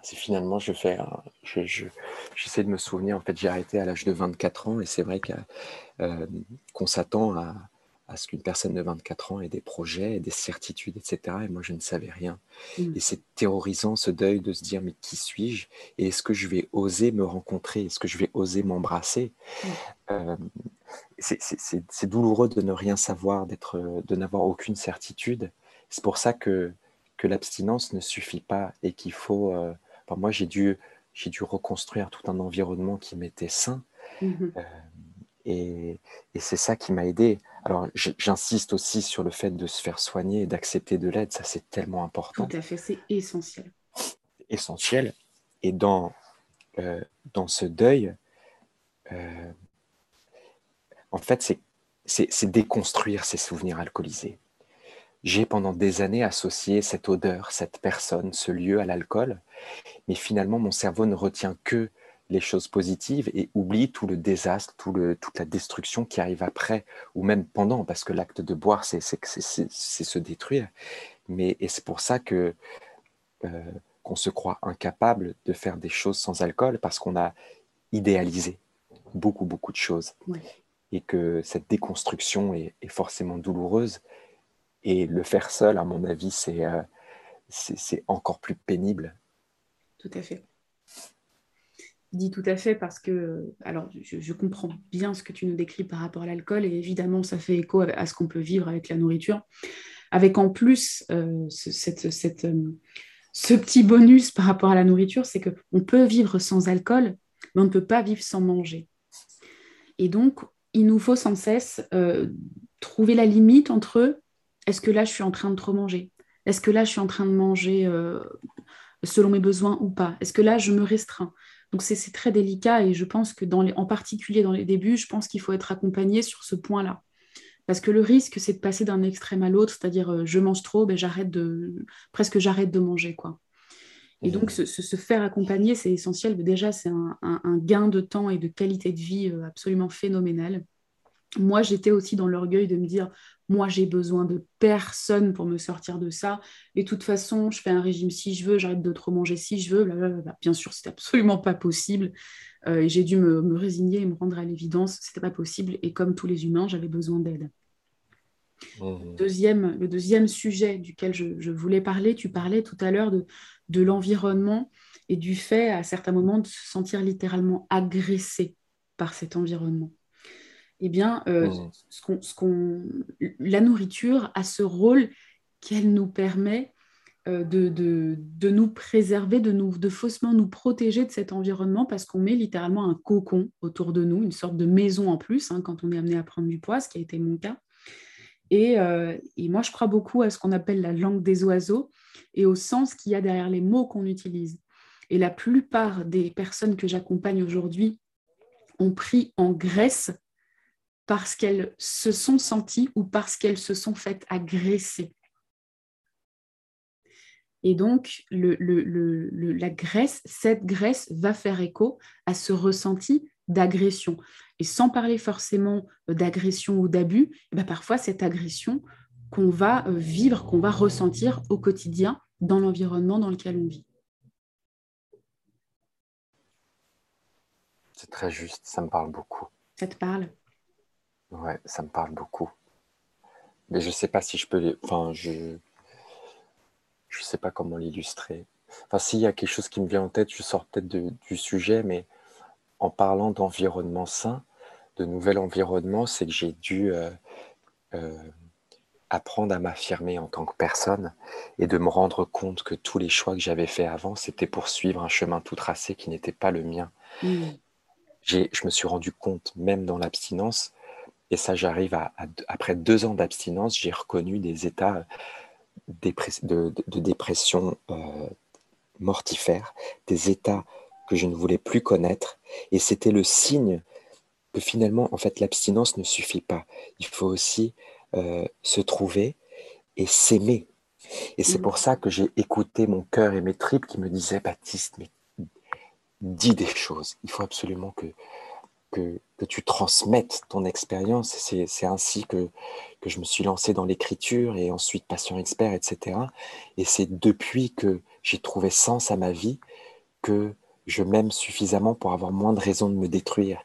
finalement, je fais, j'essaie de me souvenir. En fait, j'ai arrêté à l'âge de 24 ans et c'est vrai euh, qu'on s'attend à à ce qu'une personne de 24 ans ait des projets, des certitudes, etc. Et moi, je ne savais rien. Mm. Et c'est terrorisant ce deuil de se dire, mais qui suis-je? Et est-ce que je vais oser me rencontrer? Est-ce que je vais oser m'embrasser? Mm. euh, C'est douloureux de ne rien savoir, de n'avoir aucune certitude. C'est pour ça que, que l'abstinence ne suffit pas et qu'il faut... Euh, moi, j'ai dû, dû reconstruire tout un environnement qui m'était sain. Mm-hmm. Euh, et, c'est ça qui m'a aidé. Alors, j'insiste aussi sur le fait de se faire soigner et d'accepter de l'aide. Ça, c'est tellement important. Tout à fait, c'est essentiel. Essentiel. et dans, dans ce deuil, en fait, c'est déconstruire ces souvenirs alcoolisés. J'ai pendant des années associé cette odeur, cette personne, ce lieu à l'alcool, mais finalement mon cerveau ne retient que les choses positives et oublie tout le désastre, tout le, toute la destruction qui arrive après ou même pendant, parce que l'acte de boire, c'est se détruire. Mais et c'est pour ça que euh, qu'on se croit incapable de faire des choses sans alcool parce qu'on a idéalisé beaucoup beaucoup de choses et que cette déconstruction est, est, forcément douloureuse et le faire seul, à mon avis, c'est euh, c'est encore plus pénible. Tout à fait dis tout à fait parce que, alors je, comprends bien ce que tu nous décris par rapport à l'alcool et évidemment ça fait écho à, ce qu'on peut vivre avec la nourriture, avec en plus euh, ce, cette, euh, ce petit bonus par rapport à la nourriture, c'est qu'on peut vivre sans alcool, mais on ne peut pas vivre sans manger. Et donc, il nous faut sans cesse euh, trouver la limite entre est-ce que là je suis en train de trop manger? Est-ce que là je suis en train de manger selon mes besoins ou pas? Est-ce que là je me restreins? Donc c'est très délicat et je pense que dans les, en particulier dans les débuts, je pense qu'il faut être accompagné sur ce point-là. Parce que le risque, c'est de passer d'un extrême à l'autre, c'est-à-dire euh, je mange trop, ben j'arrête de presque j'arrête de manger quoi. Et donc mmh. se, faire accompagner, c'est essentiel. Déjà, c'est un, gain de temps et de qualité de vie euh, absolument phénoménal. Moi, j'étais aussi dans l'orgueil de me dire, moi, j'ai besoin de personne pour me sortir de ça. Et de toute façon, je fais un régime si je veux, j'arrête de trop manger si je veux. Bien sûr, c'était absolument pas possible. Euh, et j'ai dû me, résigner et me rendre à l'évidence, c'était pas possible. Et comme tous les humains, j'avais besoin d'aide. Mmh. Deuxième, le deuxième sujet duquel je, voulais parler, tu parlais tout à l'heure de, de l'environnement et du fait, à certains moments, de se sentir littéralement agressé par cet environnement eh bien, euh, mmh. ce la nourriture a ce rôle qu'elle nous permet euh, de, nous préserver, de, nous, de faussement nous protéger de cet environnement parce qu'on met littéralement un cocon autour de nous, une sorte de maison en plus, hein, quand on est amené à prendre du poids, ce qui a été mon cas. Et, euh, et moi, je crois beaucoup à ce qu'on appelle la langue des oiseaux et au sens qu'il y a derrière les mots qu'on utilise. Et la plupart des personnes que j'accompagne aujourd'hui ont pris en Grèce parce qu'elles se sont senties ou parce qu'elles se sont faites agresser. Et donc, la graisse, cette graisse va faire écho à ce ressenti d'agression. Et sans parler forcément d'agression ou d'abus, eh ben, parfois cette agression qu'on va euh, vivre, qu'on va ressentir au quotidien dans l'environnement dans lequel on vit. C'est très juste, ça me parle beaucoup. Ça te parle? Ouais, ça me parle beaucoup. Mais je sais pas si je peux. Enfin, je. Je sais pas comment l'illustrer. Enfin, s'il y a quelque chose qui me vient en tête, je sors peut-être du sujet, mais en parlant d'environnement sain, de nouvel environnement, c'est que j'ai dû euh, euh, apprendre à m'affirmer en tant que personne et de me rendre compte que tous les choix que j'avais faits avant, c'était pour suivre un chemin tout tracé qui n'était pas le mien. Mmh. Je me suis rendu compte, même dans l'abstinence, et ça, j'arrive à, après deux ans d'abstinence, j'ai reconnu des états de, dépression euh, mortifère, des états que je ne voulais plus connaître. Et c'était le signe que finalement, en fait, l'abstinence ne suffit pas. Il faut aussi euh, se trouver et s'aimer. Et c'est mmh. pour ça que j'ai écouté mon cœur et mes tripes qui me disaient, Baptiste, mais dis des choses. Il faut absolument que, que, tu transmettes ton expérience. C'est ainsi que, que je me suis lancé dans l'écriture et ensuite patient expert, etc. Et c'est depuis que j'ai trouvé sens à ma vie que je m'aime suffisamment pour avoir moins de raisons de me détruire.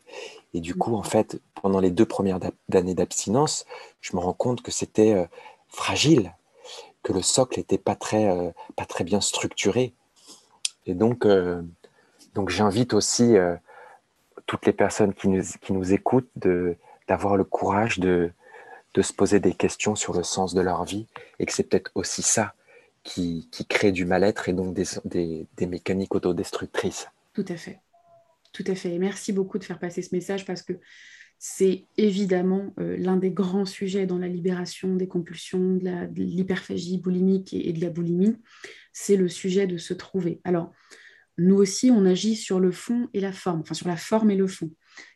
Et du coup, en fait, pendant les deux premières années d'abstinence, je me rends compte que c'était euh, fragile, que le socle n'était pas, très, euh, pas très bien structuré. Et donc, euh, donc j'invite aussi toutes les personnes qui nous, qui nous écoutent d'avoir le courage de, de se poser des questions sur le sens de leur vie et que c'est peut-être aussi ça qui, qui crée du mal-être et donc des, des, des, mécaniques autodestructrices. Tout à fait. Tout à fait. merci beaucoup de faire passer ce message parce que c'est évidemment euh, l'un des grands sujets dans la libération des compulsions, de l'hyperphagie boulimique et, et, de la boulimie. C'est le sujet de se trouver. Alors, nous aussi, on agit sur le fond et la forme, enfin sur la forme et le fond.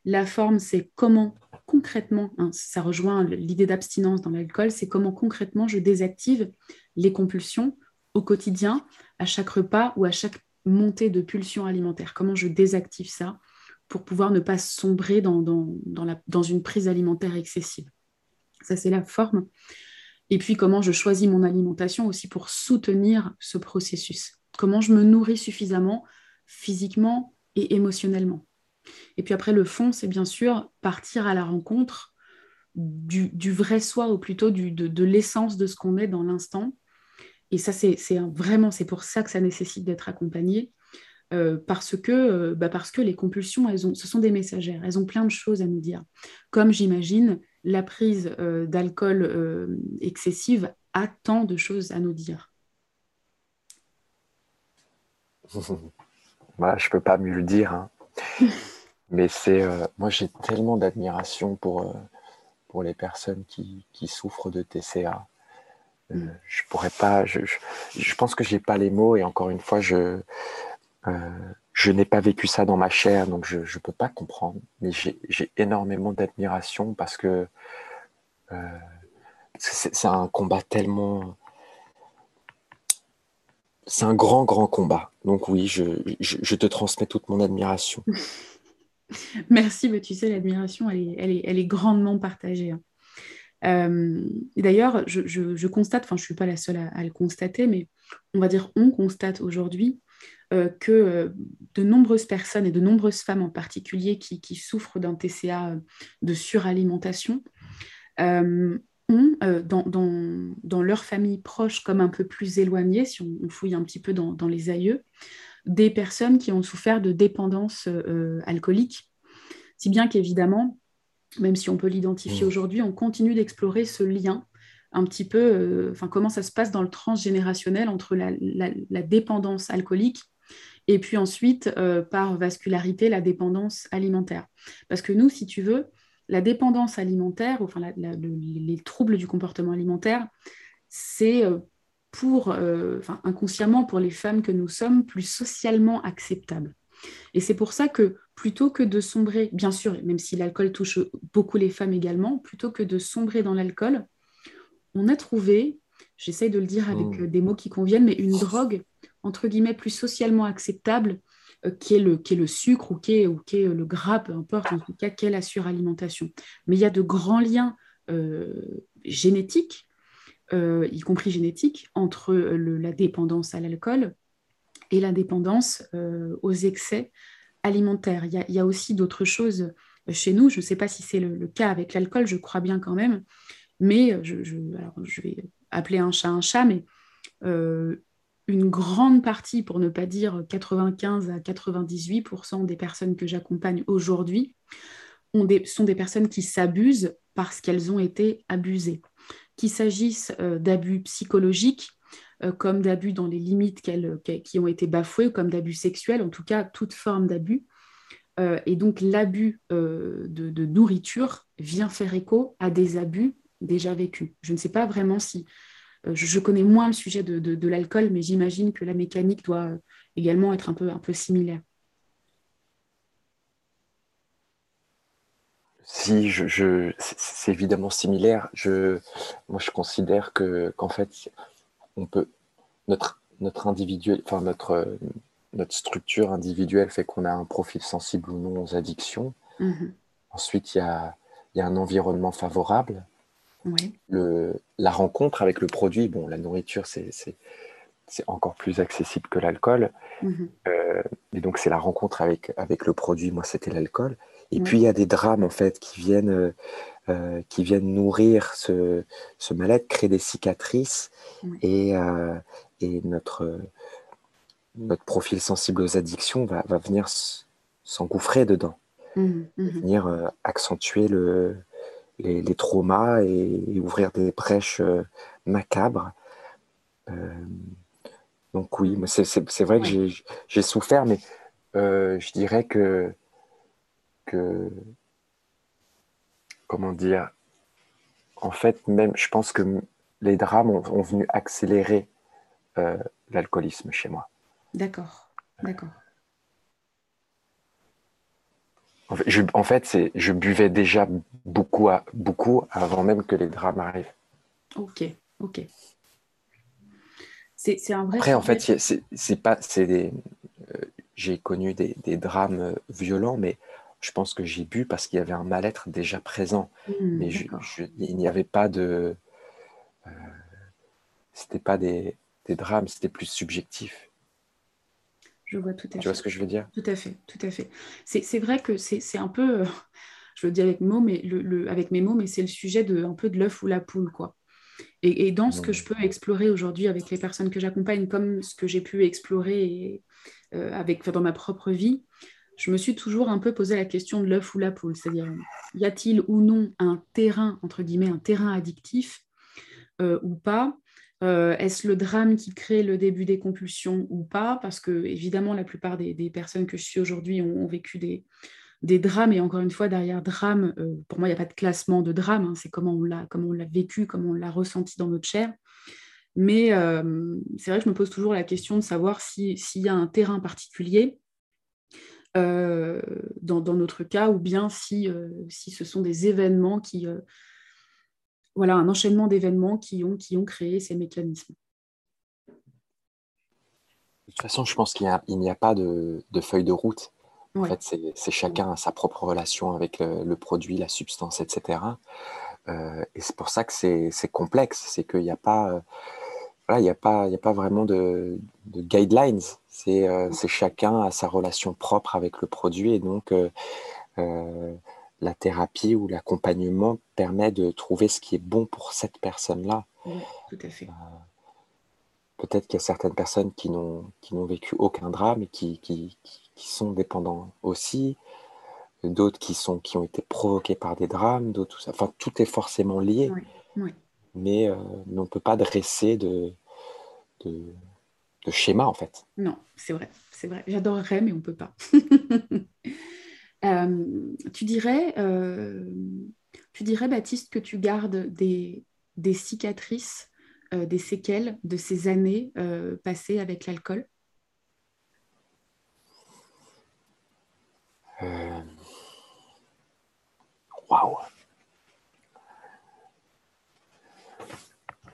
La forme, c'est comment concrètement, hein, ça rejoint l'idée d'abstinence dans l'alcool, c'est comment concrètement je désactive les compulsions au quotidien, à chaque repas ou à chaque montée de pulsions alimentaires. Comment je désactive ça pour pouvoir ne pas sombrer dans une prise alimentaire excessive? Ça, c'est la forme. Et puis, comment je choisis mon alimentation aussi pour soutenir ce processus. Comment je me nourris suffisamment physiquement et émotionnellement. Et puis après, le fond, c'est bien sûr partir à la rencontre du, vrai soi, ou plutôt de, l'essence de ce qu'on est dans l'instant. Et ça, c'est vraiment, c'est pour ça que ça nécessite d'être accompagné. Euh, parce, que, euh, bah parce que les compulsions, elles ont, ce sont des messagères, elles ont plein de choses à nous dire. Comme j'imagine, la prise euh, d'alcool excessive a tant de choses à nous dire. Bah, je ne peux pas mieux le dire. Hein. Mais c'est, euh, moi, j'ai tellement d'admiration pour, euh, pour les personnes qui, qui, souffrent de TCA. Euh, mm. Je pourrais pas, je, je, pense que j'ai pas les mots et encore une fois, je, je n'ai pas vécu ça dans ma chair, donc je ne peux pas comprendre. Mais j'ai énormément d'admiration parce que c'est un combat tellement. C'est un grand, grand combat. Donc oui, je, te transmets toute mon admiration. Merci, mais tu sais, l'admiration, elle est, grandement partagée. Hein. Euh, d'ailleurs, je, constate, enfin je ne suis pas la seule à, le constater, mais on va dire on constate aujourd'hui euh, que euh, de nombreuses personnes et de nombreuses femmes en particulier qui, souffrent d'un TCA de suralimentation ont dans, leur famille proche comme un peu plus éloignée, si on, fouille un petit peu dans, dans les aïeux, des personnes qui ont souffert de dépendance euh, alcoolique, si bien qu'évidemment, même si on peut l'identifier mmh. aujourd'hui, on continue d'explorer ce lien un petit peu, euh, comment ça se passe dans le transgénérationnel entre la, dépendance alcoolique et puis ensuite, euh, par vascularité, la dépendance alimentaire. Parce que nous, si tu veux, la dépendance alimentaire, enfin les troubles du comportement alimentaire, c'est pour, euh, inconsciemment pour les femmes que nous sommes, plus socialement acceptable. Et c'est pour ça que plutôt que de sombrer, bien sûr, même si l'alcool touche beaucoup les femmes également, plutôt que de sombrer dans l'alcool, on a trouvé, j'essaye de le dire avec oh. des mots qui conviennent, mais une drogue, entre guillemets, plus socialement acceptable, euh, qui, est le, qui est le sucre ou qui ou qui est le gras, peu importe, en tout cas, qui est la suralimentation. Mais il y a de grands liens euh, génétiques euh, y compris génétique, entre la dépendance à l'alcool et la dépendance euh, aux excès alimentaires. Il y a, aussi d'autres choses chez nous. Je ne sais pas si c'est le, cas avec l'alcool, je crois bien quand même, mais je, vais appeler un chat un chat, mais euh, une grande partie, pour ne pas dire 95 à 98% des personnes que j'accompagne aujourd'hui sont des personnes qui s'abusent parce qu'elles ont été abusées qu'il s'agisse euh, d'abus psychologiques, euh, comme d'abus dans les limites qui ont été bafouées, comme d'abus sexuels, en tout cas toute forme d'abus. Euh, et donc l'abus de, nourriture vient faire écho à des abus déjà vécus. Je ne sais pas vraiment si... Je, connais moins le sujet de, l'alcool, mais j'imagine que la mécanique doit également être un peu, un peu similaire. Si, je, c'est évidemment similaire. Je, moi, je considère que qu'en fait, on peut notre notre individuel, enfin notre notre structure individuelle fait qu'on a un profil sensible ou non aux addictions. Mm-hmm. Ensuite, il y a, y a un environnement favorable. Le, la rencontre avec le produit, bon, la nourriture, c'est encore plus accessible que l'alcool. Euh, et donc, c'est la rencontre avec, avec le produit. Moi, c'était l'alcool. Et puis il y a des drames en fait qui viennent, euh, euh, qui viennent nourrir ce, ce mal-être, créer des cicatrices et, euh, et, notre, notre profil sensible aux addictions va, va venir s'engouffrer dedans, mmh, mmh. venir accentuer le, les, les, traumas et, ouvrir des brèches macabres. donc oui, c'est vrai que j'ai souffert, mais je dirais que que, comment dire, en fait, même, je pense que les drames ont, venu accélérer euh, l'alcoolisme chez moi. D'accord, d'accord. En fait, je, buvais déjà beaucoup, beaucoup avant même que les drames arrivent. Ok, ok. C'est un vrai. Après, en fait, c'est pas. Euh, j'ai connu des, drames violents, mais je pense que j'ai bu parce qu'il y avait un mal-être déjà présent. Hmm, mais il n'y avait pas de. Euh, c'était pas des, des drames, c'était plus subjectif. Je vois tout à fait. Tu vois ce que je veux dire? Tout à fait, tout à fait. C'est vrai que c'est un peu, je le dis avec, mots, mais le, avec mes mots, mais c'est le sujet de un peu de l'œuf ou la poule, quoi. Et, dans ce que je peux explorer aujourd'hui avec les personnes que j'accompagne, comme ce que j'ai pu explorer euh, avec, dans ma propre vie, je me suis toujours un peu posé la question de l'œuf ou la poule, c'est-à-dire y a-t-il ou non un terrain, entre guillemets, un terrain addictif euh, ou pas? Euh, Est-ce le drame qui crée le début des compulsions ou pas? Parce que évidemment, la plupart des, personnes que je suis aujourd'hui ont, vécu des, drames. Et encore une fois, derrière drame, euh, pour moi, il n'y a pas de classement de drame. Hein. c'est comment on l'a, vécu, comment on l'a ressenti dans notre chair. Mais euh, c'est vrai que je me pose toujours la question de savoir s'il y a un terrain particulier euh, dans, notre cas, ou bien si, si ce sont des événements qui... voilà, un enchaînement d'événements qui ont, qui ont créé ces mécanismes. De toute façon, je pense qu'il n'y a, pas de, de feuille de route. En fait, c'est chacun a sa propre relation avec le, produit, la substance, etc. Euh, et c'est pour ça que c'est complexe. C'est qu'il n'y a pas, euh, voilà, il a pas, il a pas vraiment de, guidelines. Euh, c'est chacun a sa relation propre avec le produit et donc la thérapie ou l'accompagnement permet de trouver ce qui est bon pour cette personne-là. Oui, tout à fait. Peut-être qu'il y a certaines personnes qui n'ont vécu aucun drame et qui, qui, qui sont dépendants aussi, d'autres qui, sont, qui ont été provoqués par des drames, d'autres tout ça. Enfin, tout est forcément lié, Mais, euh, on ne peut pas dresser de, de, schéma, en fait. Non, c'est vrai, c'est vrai. J'adorerais, mais on ne peut pas. Euh, tu, dirais, euh, tu dirais, Baptiste, que tu gardes des, des cicatrices, des séquelles de ces années passées avec l'alcool? Euh, waouh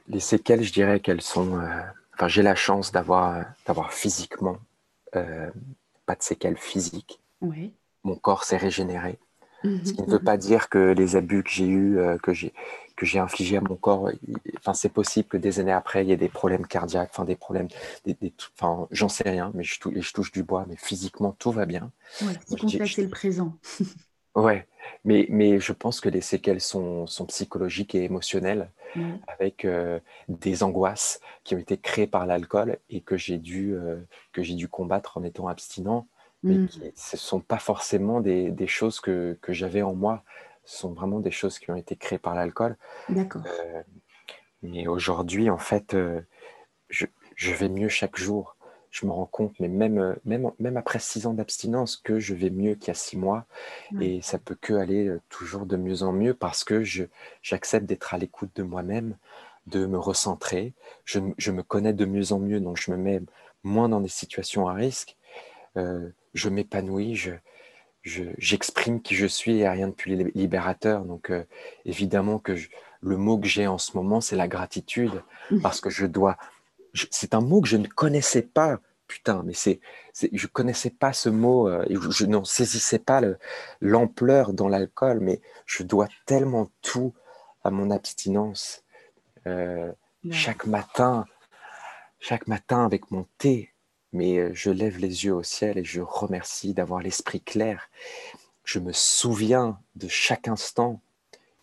Les séquelles, je dirais qu'elles sont. Euh, enfin, j'ai la chance d'avoir, d'avoir physiquement euh, pas de séquelles physiques. Oui. Mon corps s'est régénéré. Ce qui ne veut pas dire que les abus que j'ai eus, que j'ai que j'ai infligés à mon corps, enfin c'est possible que des années après il y ait des problèmes cardiaques, enfin des problèmes, des, enfin j'en sais rien, mais je, touche, je touche du bois, mais physiquement tout va bien. Ouais, c'est le présent. ouais, mais mais je pense que les séquelles sont, sont psychologiques et émotionnelles, avec euh, des angoisses qui ont été créées par l'alcool et que j'ai dû euh, que j'ai dû combattre en étant abstinent mais mm. ce ne sont pas forcément des, des choses que, que j'avais en moi. Ce sont vraiment des choses qui ont été créées par l'alcool. D'accord. Euh, mais aujourd'hui, en fait, euh, je, je, vais mieux chaque jour. Je me rends compte, mais même, euh, même, même après six ans d'abstinence, que je vais mieux qu'il y a six mois. Et ça peut que aller toujours de mieux en mieux parce que j'accepte d'être à l'écoute de moi-même, de me recentrer. Je, je, me connais de mieux en mieux, donc je me mets moins dans des situations à risque. Euh, je m'épanouis, je, j'exprime qui je suis et rien de plus libérateur. Donc euh, évidemment que le mot que j'ai en ce moment, c'est la gratitude, mmh. parce que je dois... c'est un mot que je ne connaissais pas, putain, mais c'est, je connaissais pas ce mot, euh, je n'en saisissais pas l'ampleur dans l'alcool, mais je dois tellement tout à mon abstinence. Euh, chaque matin, chaque matin avec mon thé, mais je lève les yeux au ciel et je remercie d'avoir l'esprit clair. Je me souviens de chaque instant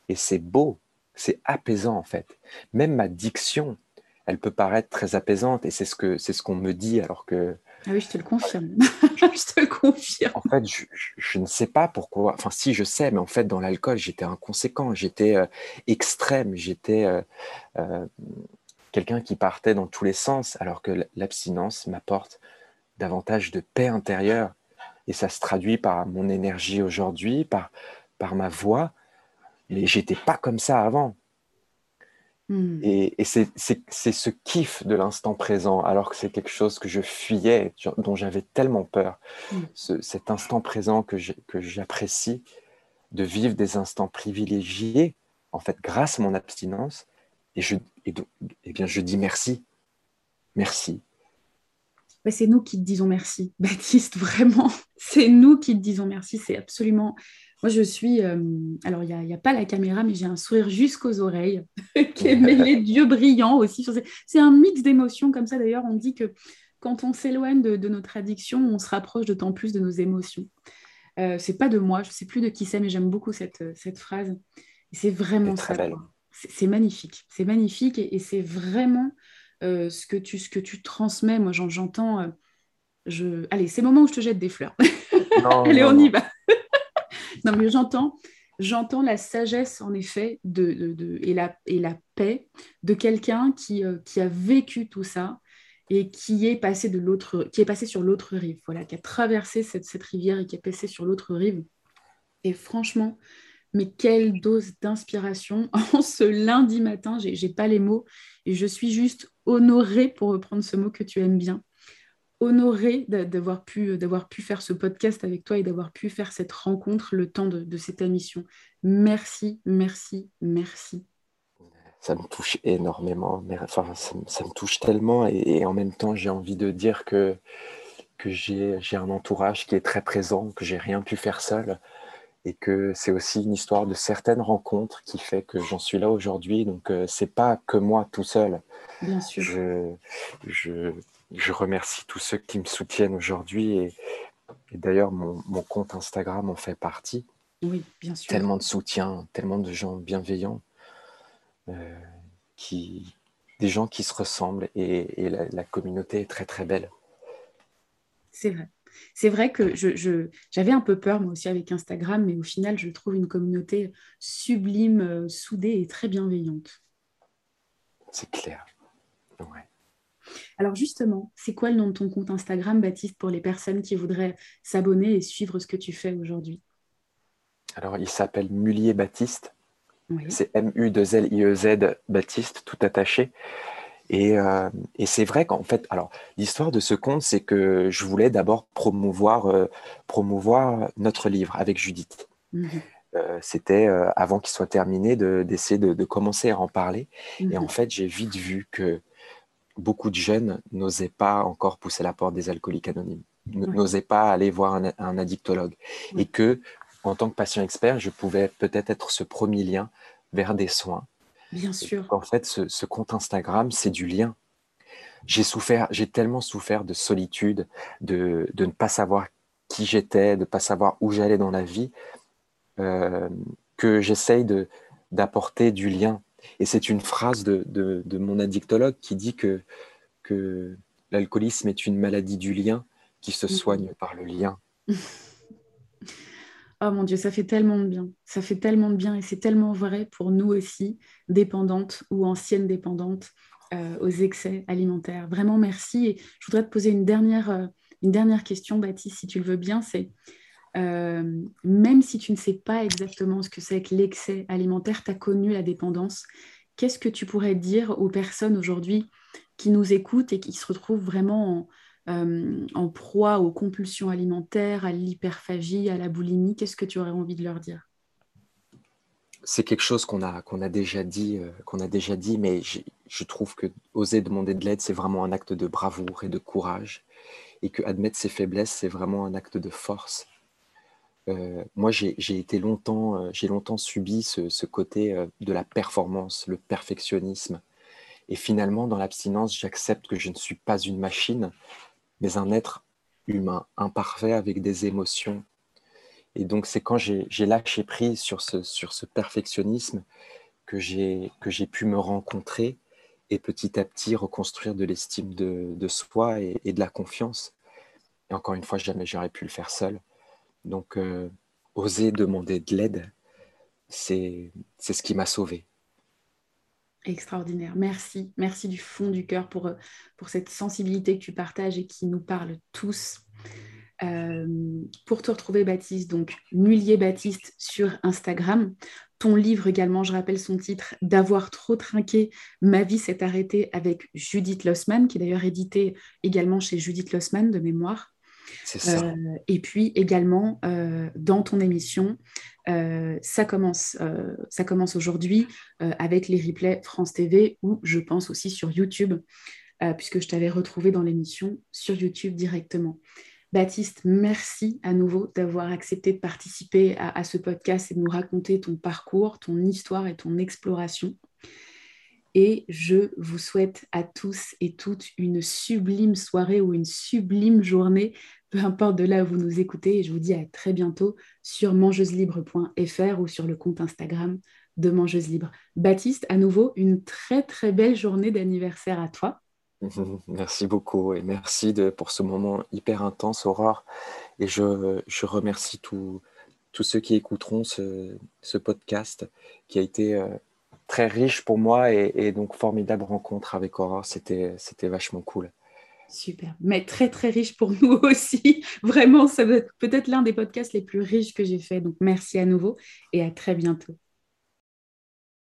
et c'est beau, c'est apaisant en fait. Même ma diction, elle peut paraître très apaisante et c'est ce que c'est ce qu'on me dit alors que ah oui, je te le confirme. je te le confirme. En fait, je, ne sais pas pourquoi. Enfin, si, je sais, mais en fait, dans l'alcool, j'étais inconséquent, j'étais euh, extrême, j'étais euh, quelqu'un qui partait dans tous les sens, alors que l'abstinence m'apporte davantage de paix intérieure. Et ça se traduit par mon énergie aujourd'hui, par, par ma voix. Mais j'étais pas comme ça avant. Hmm. Et, c'est ce kiff de l'instant présent, alors que c'est quelque chose que je fuyais, dont j'avais tellement peur. Hmm. cet instant présent que j'apprécie, de vivre des instants privilégiés, en fait, grâce à mon abstinence. Et, je, et, eh bien, je dis merci. Merci. c'est nous qui te disons merci, Baptiste, vraiment. C'est nous qui te disons merci. C'est absolument moi, je suis. Euh, alors, il n'y a, pas la caméra, mais j'ai un sourire jusqu'aux oreilles, qui est mêlé d'yeux brillants aussi. C'est un mix d'émotions comme ça. D'ailleurs, on dit que quand on s'éloigne de, notre addiction, on se rapproche d'autant plus de nos émotions. Euh, c'est pas de moi, je ne sais plus de qui c'est, mais j'aime beaucoup cette, cette phrase. c'est vraiment ça. C'est magnifique. C'est magnifique et, c'est vraiment euh, ce, que tu, ce que tu transmets. Moi, j'entends. Euh, je... Allez, c'est le moment où je te jette des fleurs. Allez, on y va non, mais j'entends, j'entends la sagesse, en effet, de, et, la, et la paix de quelqu'un qui, euh, qui a vécu tout ça et qui est passé, de l'autre, qui est passé sur l'autre rive, voilà, qui a traversé cette, cette rivière et qui est passé sur l'autre rive. Et franchement, mais quelle dose d'inspiration en ce lundi matin, j'ai pas les mots et je suis juste honorée pour reprendre ce mot que tu aimes bien honorée d'avoir pu, pu faire ce podcast avec toi et d'avoir pu faire cette rencontre le temps de, cette émission. Merci, merci, merci. Ça me touche énormément, mais enfin, ça, me touche tellement et, en même temps j'ai envie de dire que, que j'ai un entourage qui est très présent, que j'ai rien pu faire seul et que c'est aussi une histoire de certaines rencontres qui fait que j'en suis là aujourd'hui. Donc, euh, c'est pas que moi tout seul. Bien sûr. Je, je, je remercie tous ceux qui me soutiennent aujourd'hui et, d'ailleurs mon, compte Instagram en fait partie. Oui, bien sûr. Tellement de soutien, tellement de gens bienveillants, euh, qui, des gens qui se ressemblent et, la, communauté est très très belle. C'est vrai. C'est vrai que je, j'avais un peu peur moi aussi avec Instagram, mais au final je trouve une communauté sublime, euh, soudée et très bienveillante. C'est clair. Ouais. Alors justement, c'est quoi le nom de ton compte Instagram, Baptiste, pour les personnes qui voudraient s'abonner et suivre ce que tu fais aujourd'hui? Alors, il s'appelle Mulier Baptiste. C'est M-U-2-L-I-E-Z Baptiste, tout attaché. Euh, et, c'est vrai qu'en fait, alors l'histoire de ce compte, c'est que je voulais d'abord promouvoir, euh, promouvoir notre livre avec Judith. Mhm. Euh, c'était avant qu'il soit terminé d'essayer de, commencer à en parler. Et en fait, j'ai vite vu que beaucoup de jeunes n'osaient pas encore pousser la porte des alcooliques anonymes, n'osaient pas aller voir un, addictologue. Et que, en tant que patient expert, je pouvais peut-être être ce premier lien vers des soins. Bien sûr. En fait, ce, compte Instagram, c'est du lien. J'ai souffert, j'ai tellement souffert de solitude, de, ne pas savoir qui j'étais, de ne pas savoir où j'allais dans la vie, euh, que j'essaye d'apporter du lien et c'est une phrase de, mon addictologue qui dit que, que l'alcoolisme est une maladie du lien qui se soigne par le lien. oh mon Dieu, ça fait tellement de bien. Ça fait tellement de bien et c'est tellement vrai pour nous aussi, dépendantes ou anciennes dépendantes euh, aux excès alimentaires. Vraiment, merci. Et je voudrais te poser une dernière, euh, une dernière question, Baptiste, si tu le veux bien. C'est euh, même si tu ne sais pas exactement ce que c'est que l'excès alimentaire, tu as connu la dépendance. Qu'est-ce que tu pourrais dire aux personnes aujourd'hui qui nous écoutent et qui se retrouvent vraiment en, euh, proie aux compulsions alimentaires, à l'hyperphagie, à la boulimie Qu'est-ce que tu aurais envie de leur dire? C'est quelque chose qu'on a, qu'on a déjà dit, euh, qu'on a déjà dit, mais je trouve que oser demander de l'aide, c'est vraiment un acte de bravoure et de courage, et que admettre ses faiblesses, c'est vraiment un acte de force. Euh, moi, j'ai été longtemps, j'ai longtemps subi ce, côté de la performance, le perfectionnisme. Et finalement, dans l'abstinence, j'accepte que je ne suis pas une machine, mais un être humain, imparfait, avec des émotions. Et donc, c'est quand j'ai lâché prise sur ce, sur ce perfectionnisme que j'ai pu me rencontrer et petit à petit reconstruire de l'estime de, soi et, de la confiance. Et encore une fois, jamais j'aurais pu le faire seul. Donc, euh, oser demander de l'aide, c'est ce qui m'a sauvé. Extraordinaire. Merci. Merci du fond du cœur pour, euh, pour cette sensibilité que tu partages et qui nous parle tous. Euh, pour te retrouver, Baptiste, donc Mulier Baptiste sur Instagram. ton livre également, je rappelle son titre, D'avoir trop trinqué, ma vie s'est arrêtée avec Judith Lossman, qui est d'ailleurs édité également chez Judith Lossman de mémoire. Ça. Euh, et puis également euh, dans ton émission, euh, ça commence, ça commence aujourd'hui avec les replays France TV ou je pense aussi sur YouTube, puisque je t'avais retrouvé dans l'émission sur YouTube directement. Baptiste, merci à nouveau d'avoir accepté de participer à, ce podcast et de nous raconter ton parcours, ton histoire et ton exploration. Et je vous souhaite à tous et toutes une sublime soirée ou une sublime journée, peu importe de là où vous nous écoutez. Et je vous dis à très bientôt sur mangeuselibre.fr ou sur le compte Instagram de Mangeuse Libre. Baptiste, à nouveau, une très très belle journée d'anniversaire à toi. Merci beaucoup et merci de, pour ce moment hyper intense, Aurore. Et je, je remercie tous ceux qui écouteront ce, ce, podcast qui a été euh, très riche pour moi et, donc formidable rencontre avec Aurore. C'était vachement cool. Super, mais très très riche pour nous aussi. Vraiment, ça va être peut-être l'un des podcasts les plus riches que j'ai fait. Donc merci à nouveau et à très bientôt.